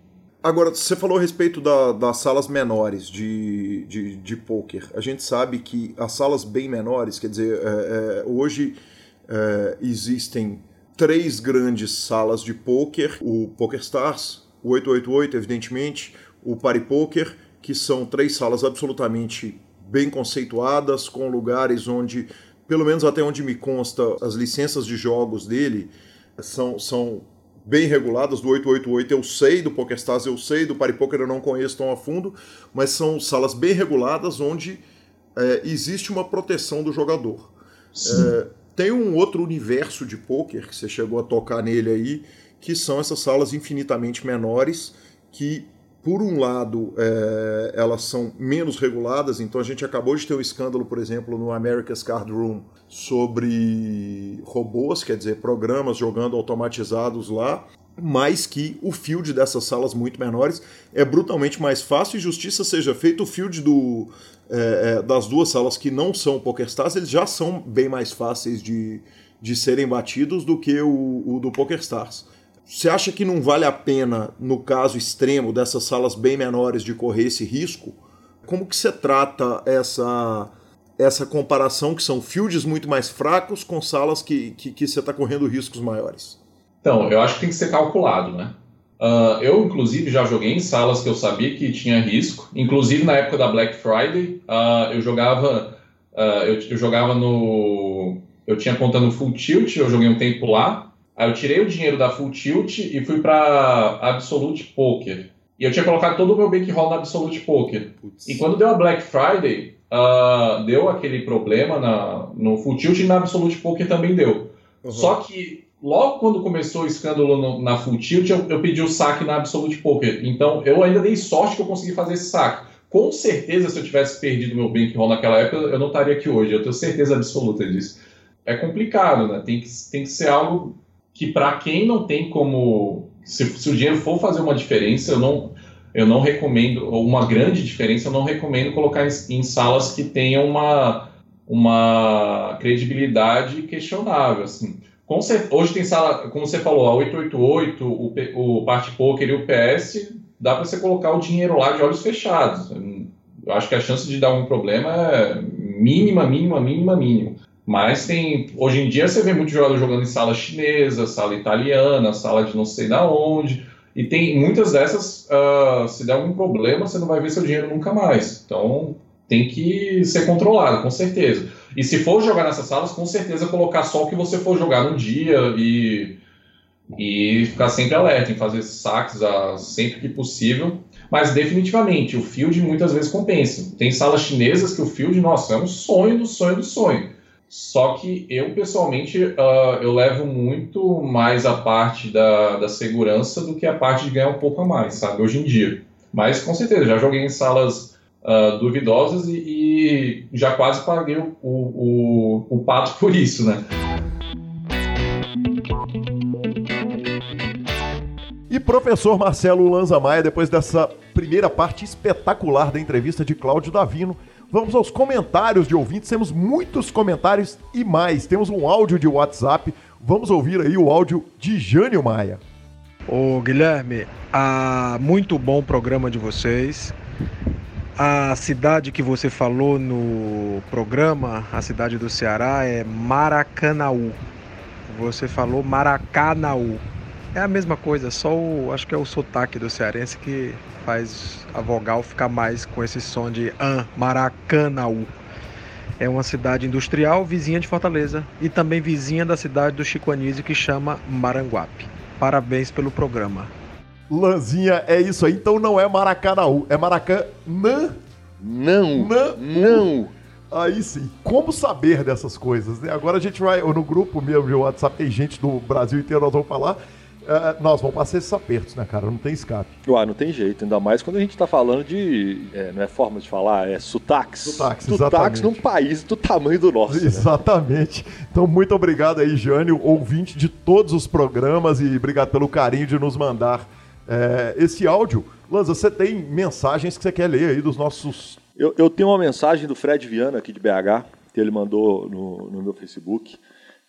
Agora, você falou a respeito da, das salas menores de, de, de poker. A gente sabe que as salas bem menores, quer dizer, é, é, hoje é, existem três grandes salas de poker: o Poker Stars, o 888, evidentemente, o Party Poker, que são três salas absolutamente bem conceituadas, com lugares onde, pelo menos até onde me consta, as licenças de jogos dele são, são bem reguladas. Do 888 eu sei, do PokerStars eu sei, do Party Poker eu não conheço tão a fundo, mas são salas bem reguladas onde é, existe uma proteção do jogador. É, tem um outro universo de poker que você chegou a tocar nele aí, que são essas salas infinitamente menores que por um lado, é, elas são menos reguladas, então a gente acabou de ter um escândalo, por exemplo, no America's Card Room sobre robôs, quer dizer, programas jogando automatizados lá, mas que o field dessas salas muito menores é brutalmente mais fácil e justiça seja feita. O field do, é, é, das duas salas que não são PokerStars, eles já são bem mais fáceis de, de serem batidos do que o, o do PokerStars. Você acha que não vale a pena, no caso extremo dessas salas bem menores, de correr esse risco? Como que você trata essa essa comparação que são fields muito mais fracos com salas que, que, que você está correndo riscos maiores? Então, eu acho que tem que ser calculado, né? Uh, eu, inclusive, já joguei em salas que eu sabia que tinha risco. Inclusive, na época da Black Friday, uh, eu jogava uh, eu, eu, jogava no... Eu tinha conta no Full Tilt, eu joguei um tempo lá. Aí eu tirei o dinheiro da Full Tilt e fui para Absolute Poker. E eu tinha colocado todo o meu bankroll na Absolute Poker. Putz. E quando deu a Black Friday, deu aquele problema na, no Full Tilt e na Absolute Poker também deu. Uhum. Só que logo quando começou o escândalo no, na Full Tilt, eu, eu, pedi o saque na Absolute Poker. Então eu ainda dei sorte que eu consegui fazer esse saque. Com certeza, se eu tivesse perdido meu bankroll naquela época, eu não estaria aqui hoje. Eu tenho certeza absoluta disso. É complicado, né? Tem que, tem que ser algo que para quem não tem como se, se, o dinheiro for fazer uma diferença, eu não eu não recomendo ou uma grande diferença, eu não recomendo colocar em, em salas que tenham uma uma credibilidade questionável, assim. Hoje tem sala, como você falou, a 888, o, o Party Poker e o PS, dá para você colocar o dinheiro lá de olhos fechados. Eu acho que a chance de dar um problema é mínima, mínima, mínima, mínima. Mas tem. Hoje em dia você vê muito jogador jogando em sala chinesa, sala italiana, sala de não sei da onde. E tem muitas dessas, uh, se der algum problema, você não vai ver seu dinheiro nunca mais. Então tem que ser controlado, com certeza. E se for jogar nessas salas, com certeza colocar só o que você for jogar no dia e, e ficar sempre alerta em fazer saques uh, sempre que possível. Mas definitivamente, o field muitas vezes compensa. Tem salas chinesas que o field, nossa, é um sonho do sonho do sonho. Só que eu, pessoalmente, uh, eu levo muito mais a parte da, da segurança do que a parte de ganhar um pouco a mais, sabe? Hoje em dia. Mas, com certeza, já joguei em salas uh, duvidosas e, e, já quase paguei o, o, o, o pato por isso, né? E professor Marcelo Lanza Maia, depois dessa primeira parte espetacular da entrevista de Cláudio Davino, Vamos aos comentários de ouvintes. Temos muitos comentários e mais. Temos um áudio de WhatsApp. Vamos ouvir aí o áudio de Jânio Maia. Ô Guilherme, ah, muito bom o programa de vocês. A cidade que você falou no programa, a cidade do Ceará, é Maracanaú. Você falou Maracanaú. É a mesma coisa, só o, acho que é o sotaque do cearense que faz a vogal ficar mais com esse som de an, Maracanaú. É uma cidade industrial vizinha de Fortaleza e também vizinha da cidade do Chico Anísio que chama Maranguape. Parabéns pelo programa. Lanzinha, é isso aí. Então não é Maracanaú, é Maracanã. Não, não, não. Aí sim. Como saber dessas coisas? Né? Agora a gente vai, no grupo mesmo de WhatsApp, tem gente do Brasil inteiro, nós vamos falar. Uh, nós vamos passar esses apertos, né, cara? Não tem escape. Ué, não tem jeito, ainda mais quando a gente tá falando de. É, não é forma de falar, é sotaques. Sotaques, sotaques num país do tamanho do nosso. Né? Exatamente. Né? Então, muito obrigado aí, Jânio, ouvinte de todos os programas, e obrigado pelo carinho de nos mandar é, esse áudio. Lanza, você tem mensagens que você quer ler aí dos nossos. Eu, eu tenho uma mensagem do Fred Viana aqui de BH, que ele mandou no, no meu Facebook.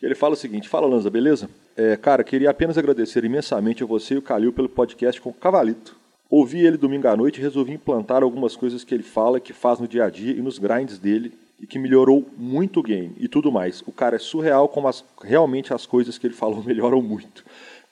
Ele fala o seguinte: Fala, Lanza, beleza? É, cara, queria apenas agradecer imensamente a você e o Calil pelo podcast com o Cavalito. Ouvi ele domingo à noite e resolvi implantar algumas coisas que ele fala, que faz no dia a dia e nos grinds dele, e que melhorou muito o game e tudo mais. O cara é surreal como as, realmente as coisas que ele falou melhoram muito.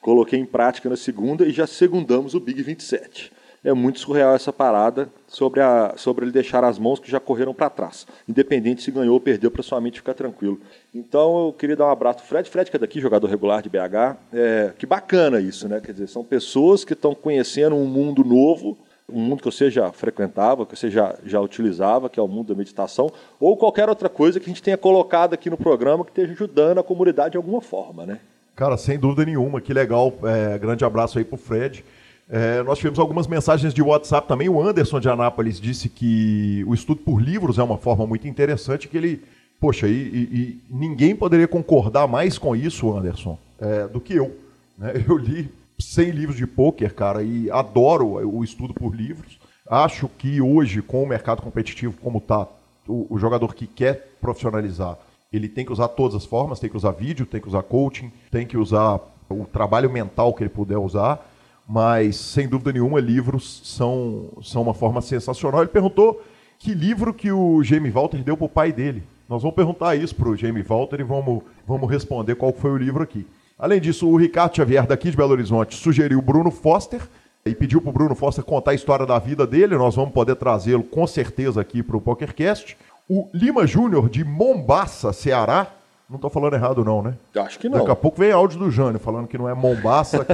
Coloquei em prática na segunda e já segundamos o Big 27 é muito surreal essa parada sobre, a, sobre ele deixar as mãos que já correram para trás. Independente se ganhou ou perdeu, para sua mente ficar tranquilo. Então eu queria dar um abraço pro Fred. Fred, que é daqui, jogador regular de BH. É, que bacana isso, né? Quer dizer, são pessoas que estão conhecendo um mundo novo, um mundo que você já frequentava, que você já, já utilizava, que é o mundo da meditação, ou qualquer outra coisa que a gente tenha colocado aqui no programa que esteja ajudando a comunidade de alguma forma, né? Cara, sem dúvida nenhuma, que legal. É, grande abraço aí pro Fred. É, nós tivemos algumas mensagens de WhatsApp também. O Anderson de Anápolis disse que o estudo por livros é uma forma muito interessante, que ele. Poxa, e, e, e ninguém poderia concordar mais com isso, Anderson, é, do que eu. Né? Eu li 100 livros de pôquer, cara, e adoro o estudo por livros. Acho que hoje, com o mercado competitivo como está, o, o, jogador que quer profissionalizar, ele tem que usar todas as formas, tem que usar vídeo, tem que usar coaching, tem que usar o trabalho mental que ele puder usar, mas sem dúvida nenhuma livros são, são uma forma sensacional. Ele perguntou que livro que o Jamie Walter deu para o pai dele. Nós vamos perguntar isso para o Jamie Walter e vamos, vamos responder qual foi o livro aqui. Além disso, o Ricardo Xavier, daqui de Belo Horizonte, sugeriu Bruno Foster, e pediu para o Bruno Foster contar a história da vida dele. Nós vamos poder trazê-lo com certeza aqui para o PokerCast. O Lima Júnior, de Mombasa, Ceará. Não estou falando errado, não, né? Acho que não. Daqui a pouco vem áudio do Jânio falando que não é Mombasa.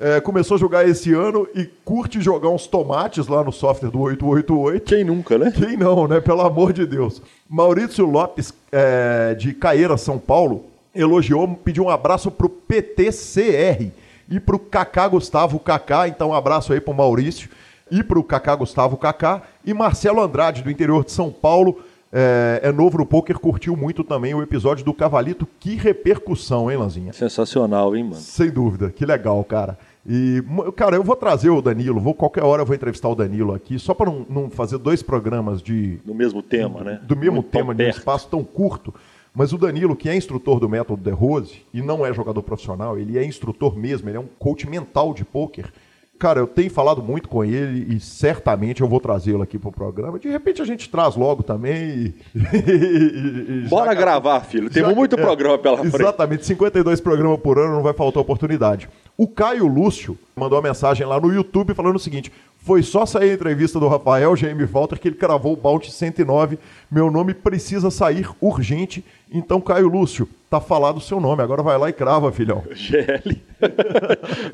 é... é, começou a jogar esse ano e curte jogar uns tomates lá no software do 888. Quem nunca, né? Quem não, né? Pelo amor de Deus. Maurício Lopes, é, de Caeira, São Paulo, elogiou, pediu um abraço para o PTCR e para o Kaká Gustavo Kaká. Então, um abraço aí para o Maurício e para o Kaká Gustavo Kaká. E Marcelo Andrade, do interior de São Paulo, é, é, novo no poker, curtiu muito também o episódio do Cavalito. Que repercussão, hein, Lanzinha? Sensacional, hein, mano? Sem dúvida, que legal, cara. E, cara, eu vou trazer o Danilo, vou qualquer hora eu vou entrevistar o Danilo aqui, só para não, não, fazer dois programas de. Do mesmo tema, né? Do mesmo Muito tema, de um espaço tão curto. Mas o Danilo, que é instrutor do método The Rose e não é jogador profissional, ele é instrutor mesmo, ele é um coach mental de pôquer. Cara, eu tenho falado muito com ele e certamente eu vou trazê-lo aqui para o programa. De repente a gente traz logo também. E, e, Bora gravar, filho. Temos muito é, programa pela frente. Exatamente, 52 programas por ano, não vai faltar oportunidade. O Caio Lúcio mandou uma mensagem lá no YouTube falando o seguinte: foi só sair a entrevista do Rafael Jaime Walter que ele cravou o Bounty 109. Meu nome precisa sair urgente. Então, Caio Lúcio, tá falado o seu nome. Agora vai lá e crava, filhão. GL.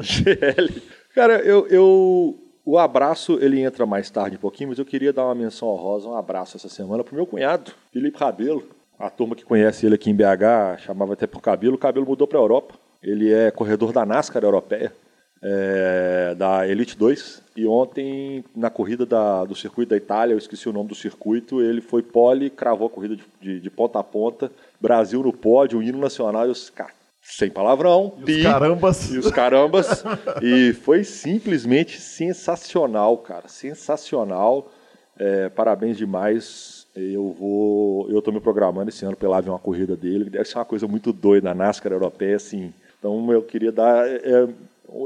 GL. Cara, eu, eu, o abraço ele entra mais tarde um pouquinho, mas eu queria dar uma menção honrosa, um abraço essa semana pro meu cunhado, Felipe Rabelo. A turma que conhece ele aqui em BH chamava até por Cabelo. O Cabelo mudou para a Europa. Ele é corredor da NASCAR europeia, é, da Elite 2. E ontem, na corrida da, do circuito da Itália, eu esqueci o nome do circuito, ele foi pole, cravou a corrida de, de, de ponta a ponta. Brasil no pódio, o hino nacional. E os, sem palavrão. E pi, os carambas. E os carambas. e foi simplesmente sensacional, cara. Sensacional. É, parabéns demais. Eu vou. Eu tô me programando esse ano pela ver uma corrida dele. Deve ser uma coisa muito doida na NASCAR europeia, assim. Então eu queria dar. É,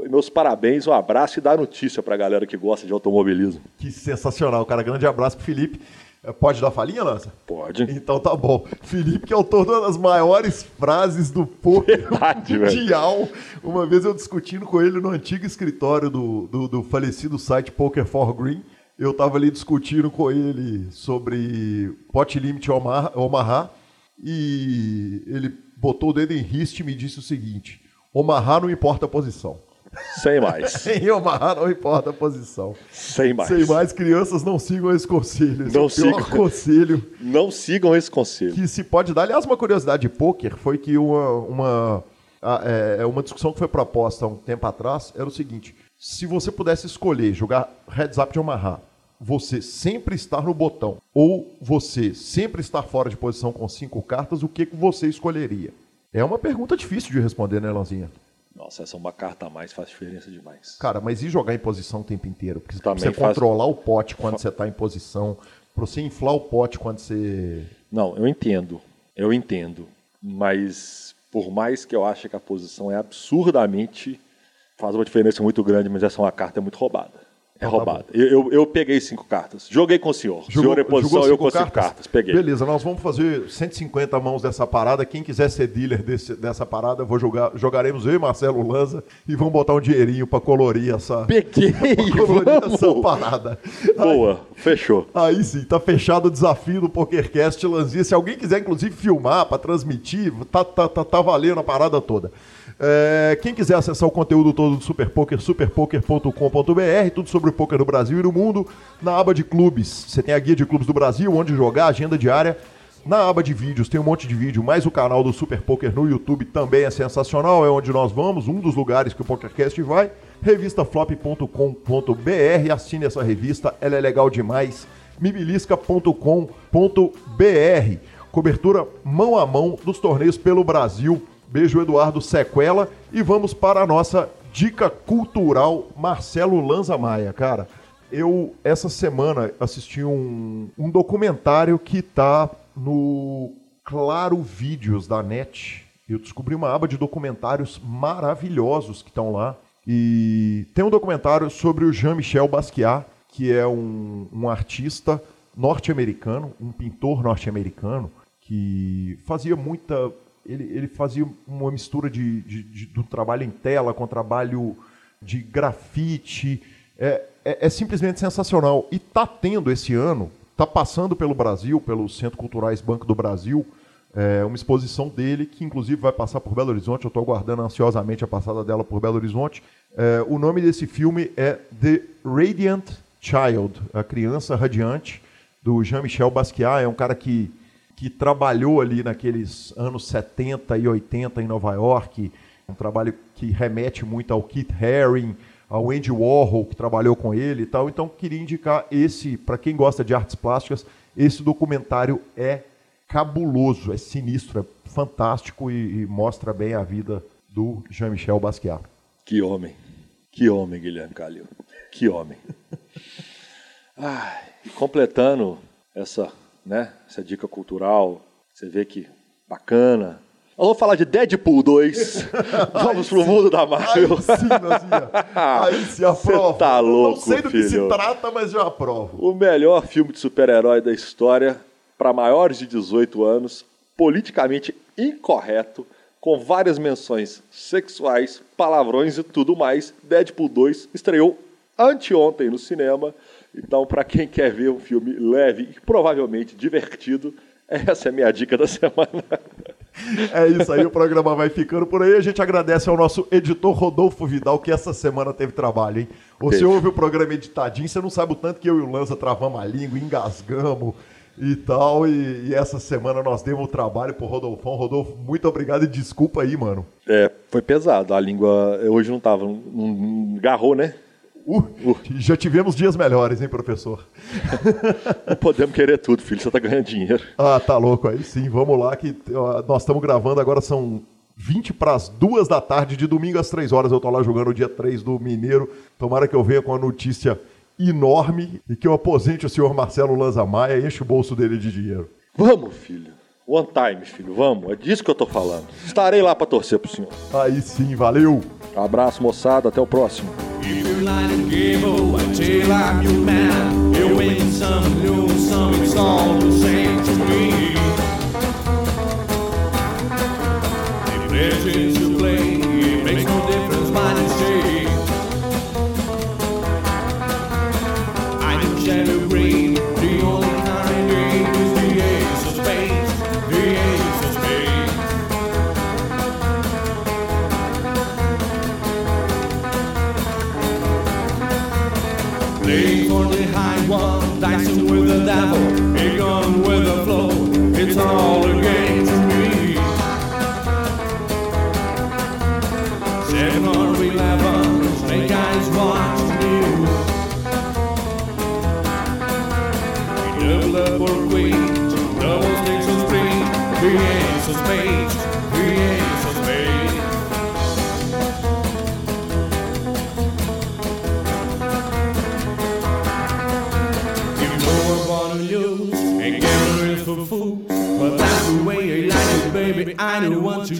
meus parabéns, um abraço e dar notícia para a galera que gosta de automobilismo. Que sensacional, cara. Grande abraço pro Felipe. É, pode dar falinha, Lança? Pode. Então tá bom. Felipe, que é autor de uma das maiores frases do poker mundial. Uma vez eu discutindo com ele no antigo escritório do, do, do falecido site Poker for Green. Eu tava ali discutindo com ele sobre pot limit Omaha e ele botou o dedo em riste e me disse o seguinte: Omaha não importa a posição. Sem mais. em Omaha não importa a posição. Sem mais. Sem mais, crianças não sigam esse conselho. Esse não é sigam. conselho. Não sigam esse conselho. Que se pode dar. Aliás, uma curiosidade de pôquer foi que uma, uma, é, uma discussão que foi proposta há um tempo atrás era o seguinte: se você pudesse escolher jogar Heads Up de Omaha, você sempre estar no botão ou você sempre estar fora de posição com cinco cartas, o que, que você escolheria? É uma pergunta difícil de responder, né, Lanzinha? Nossa, essa é uma carta a mais faz diferença demais. Cara, mas e jogar em posição o tempo inteiro? Porque Também você faz... controlar o pote quando você está em posição, para você inflar o pote quando você. Não, eu entendo. Eu entendo. Mas por mais que eu ache que a posição é absurdamente. faz uma diferença muito grande, mas essa é uma carta muito roubada. É então, roubado. Tá eu, eu, peguei cinco cartas. Joguei com o senhor. Jogou, senhor em posição, eu com cinco cartas. Peguei. Beleza, nós vamos fazer 150 mãos dessa parada. Quem quiser ser dealer desse, dessa parada, vou jogar, jogaremos eu e Marcelo Lanza e vamos botar um dinheirinho para colorir essa. Peguei! colorir vamos. essa parada. Boa, aí, fechou. Aí sim, tá fechado o desafio do PokerCast Lanzinha. Se alguém quiser, inclusive, filmar para transmitir, tá, tá, tá, tá valendo a parada toda. É, quem quiser acessar o conteúdo todo do Super Poker, superpoker.com.br, tudo sobre o poker no Brasil e no mundo, na aba de clubes. Você tem a guia de clubes do Brasil, onde jogar, agenda diária. Na aba de vídeos tem um monte de vídeo, mais o canal do Super Poker no YouTube também é sensacional, é onde nós vamos, um dos lugares que o PokerCast vai. revistaflop.com.br. Assine essa revista, ela é legal demais. mibilisca.com.br. Cobertura mão a mão dos torneios pelo Brasil. Beijo, Eduardo Sequela. E vamos para a nossa dica cultural, Marcelo Lanza Maia. Cara, eu essa semana assisti um, um documentário que tá no Claro Vídeos da NET. Eu descobri uma aba de documentários maravilhosos que estão lá. E tem um documentário sobre o Jean-Michel Basquiat, que é um, um artista norte-americano, um pintor norte-americano, que fazia muita. Ele, ele fazia uma mistura de, de, de, do trabalho em tela com trabalho de grafite. É, é, é simplesmente sensacional. E está tendo esse ano, está passando pelo Brasil, pelos Centros Culturais Banco do Brasil, é, uma exposição dele, que inclusive vai passar por Belo Horizonte. Eu estou aguardando ansiosamente a passada dela por Belo Horizonte. É, o nome desse filme é The Radiant Child, a criança radiante, do Jean-Michel Basquiat. É um cara que, que trabalhou ali naqueles anos 70 e 80 em Nova York. Um trabalho que remete muito ao Keith Haring, ao Andy Warhol, que trabalhou com ele e tal. Então, queria indicar esse, para quem gosta de artes plásticas, esse documentário é cabuloso, é sinistro, é fantástico e, e mostra bem a vida do Jean-Michel Basquiat. Que homem, que homem, Guilherme Calil, que homem. ah, completando essa, né, essa dica cultural, você vê que bacana. Eu vou falar de Deadpool 2. Vamos pro mundo da Marvel. Aí sim, Nazinha. Aí se aprova. Você tá louco, Não sei do que se filho. trata, mas já aprovo. O melhor filme de super-herói da história para maiores de 18 anos, politicamente incorreto, com várias menções sexuais, palavrões e tudo mais. Deadpool 2 estreou anteontem no cinema. Então, para quem quer ver um filme leve e provavelmente divertido, essa é a minha dica da semana. É isso aí, o programa vai ficando por aí. A gente agradece ao nosso editor Rodolfo Vidal, que essa semana teve trabalho, hein? Você Teve. ouve o programa editadinho, você não sabe o tanto que eu e o Lanza travamos a língua, engasgamos e tal. E, e essa semana nós demos o trabalho pro Rodolfão. Rodolfo, muito obrigado e desculpa aí, mano. É, foi pesado. A língua hoje não tava, não, não agarrou, né? Uh, Já tivemos dias melhores, hein, professor? Não podemos querer tudo, filho. Você tá ganhando dinheiro. Ah, tá louco aí sim. Vamos lá, que ó, nós estamos gravando agora, são 20 para as 2 da tarde, de domingo às 3 horas. Eu tô lá jogando o dia 3 do Mineiro. Tomara que eu venha com uma notícia enorme e que eu aposente o senhor Marcelo Lanza Maia e enche o bolso dele de dinheiro. Vamos, filho. One time, filho. Vamos. É disso que eu tô falando. Estarei lá para torcer pro senhor. Aí sim, valeu! Abraço, moçada. Até o próximo. Keep your line and give oh, away till I'm your man. You win some, lose some, it's all the same to me. Imagine andamos anyone to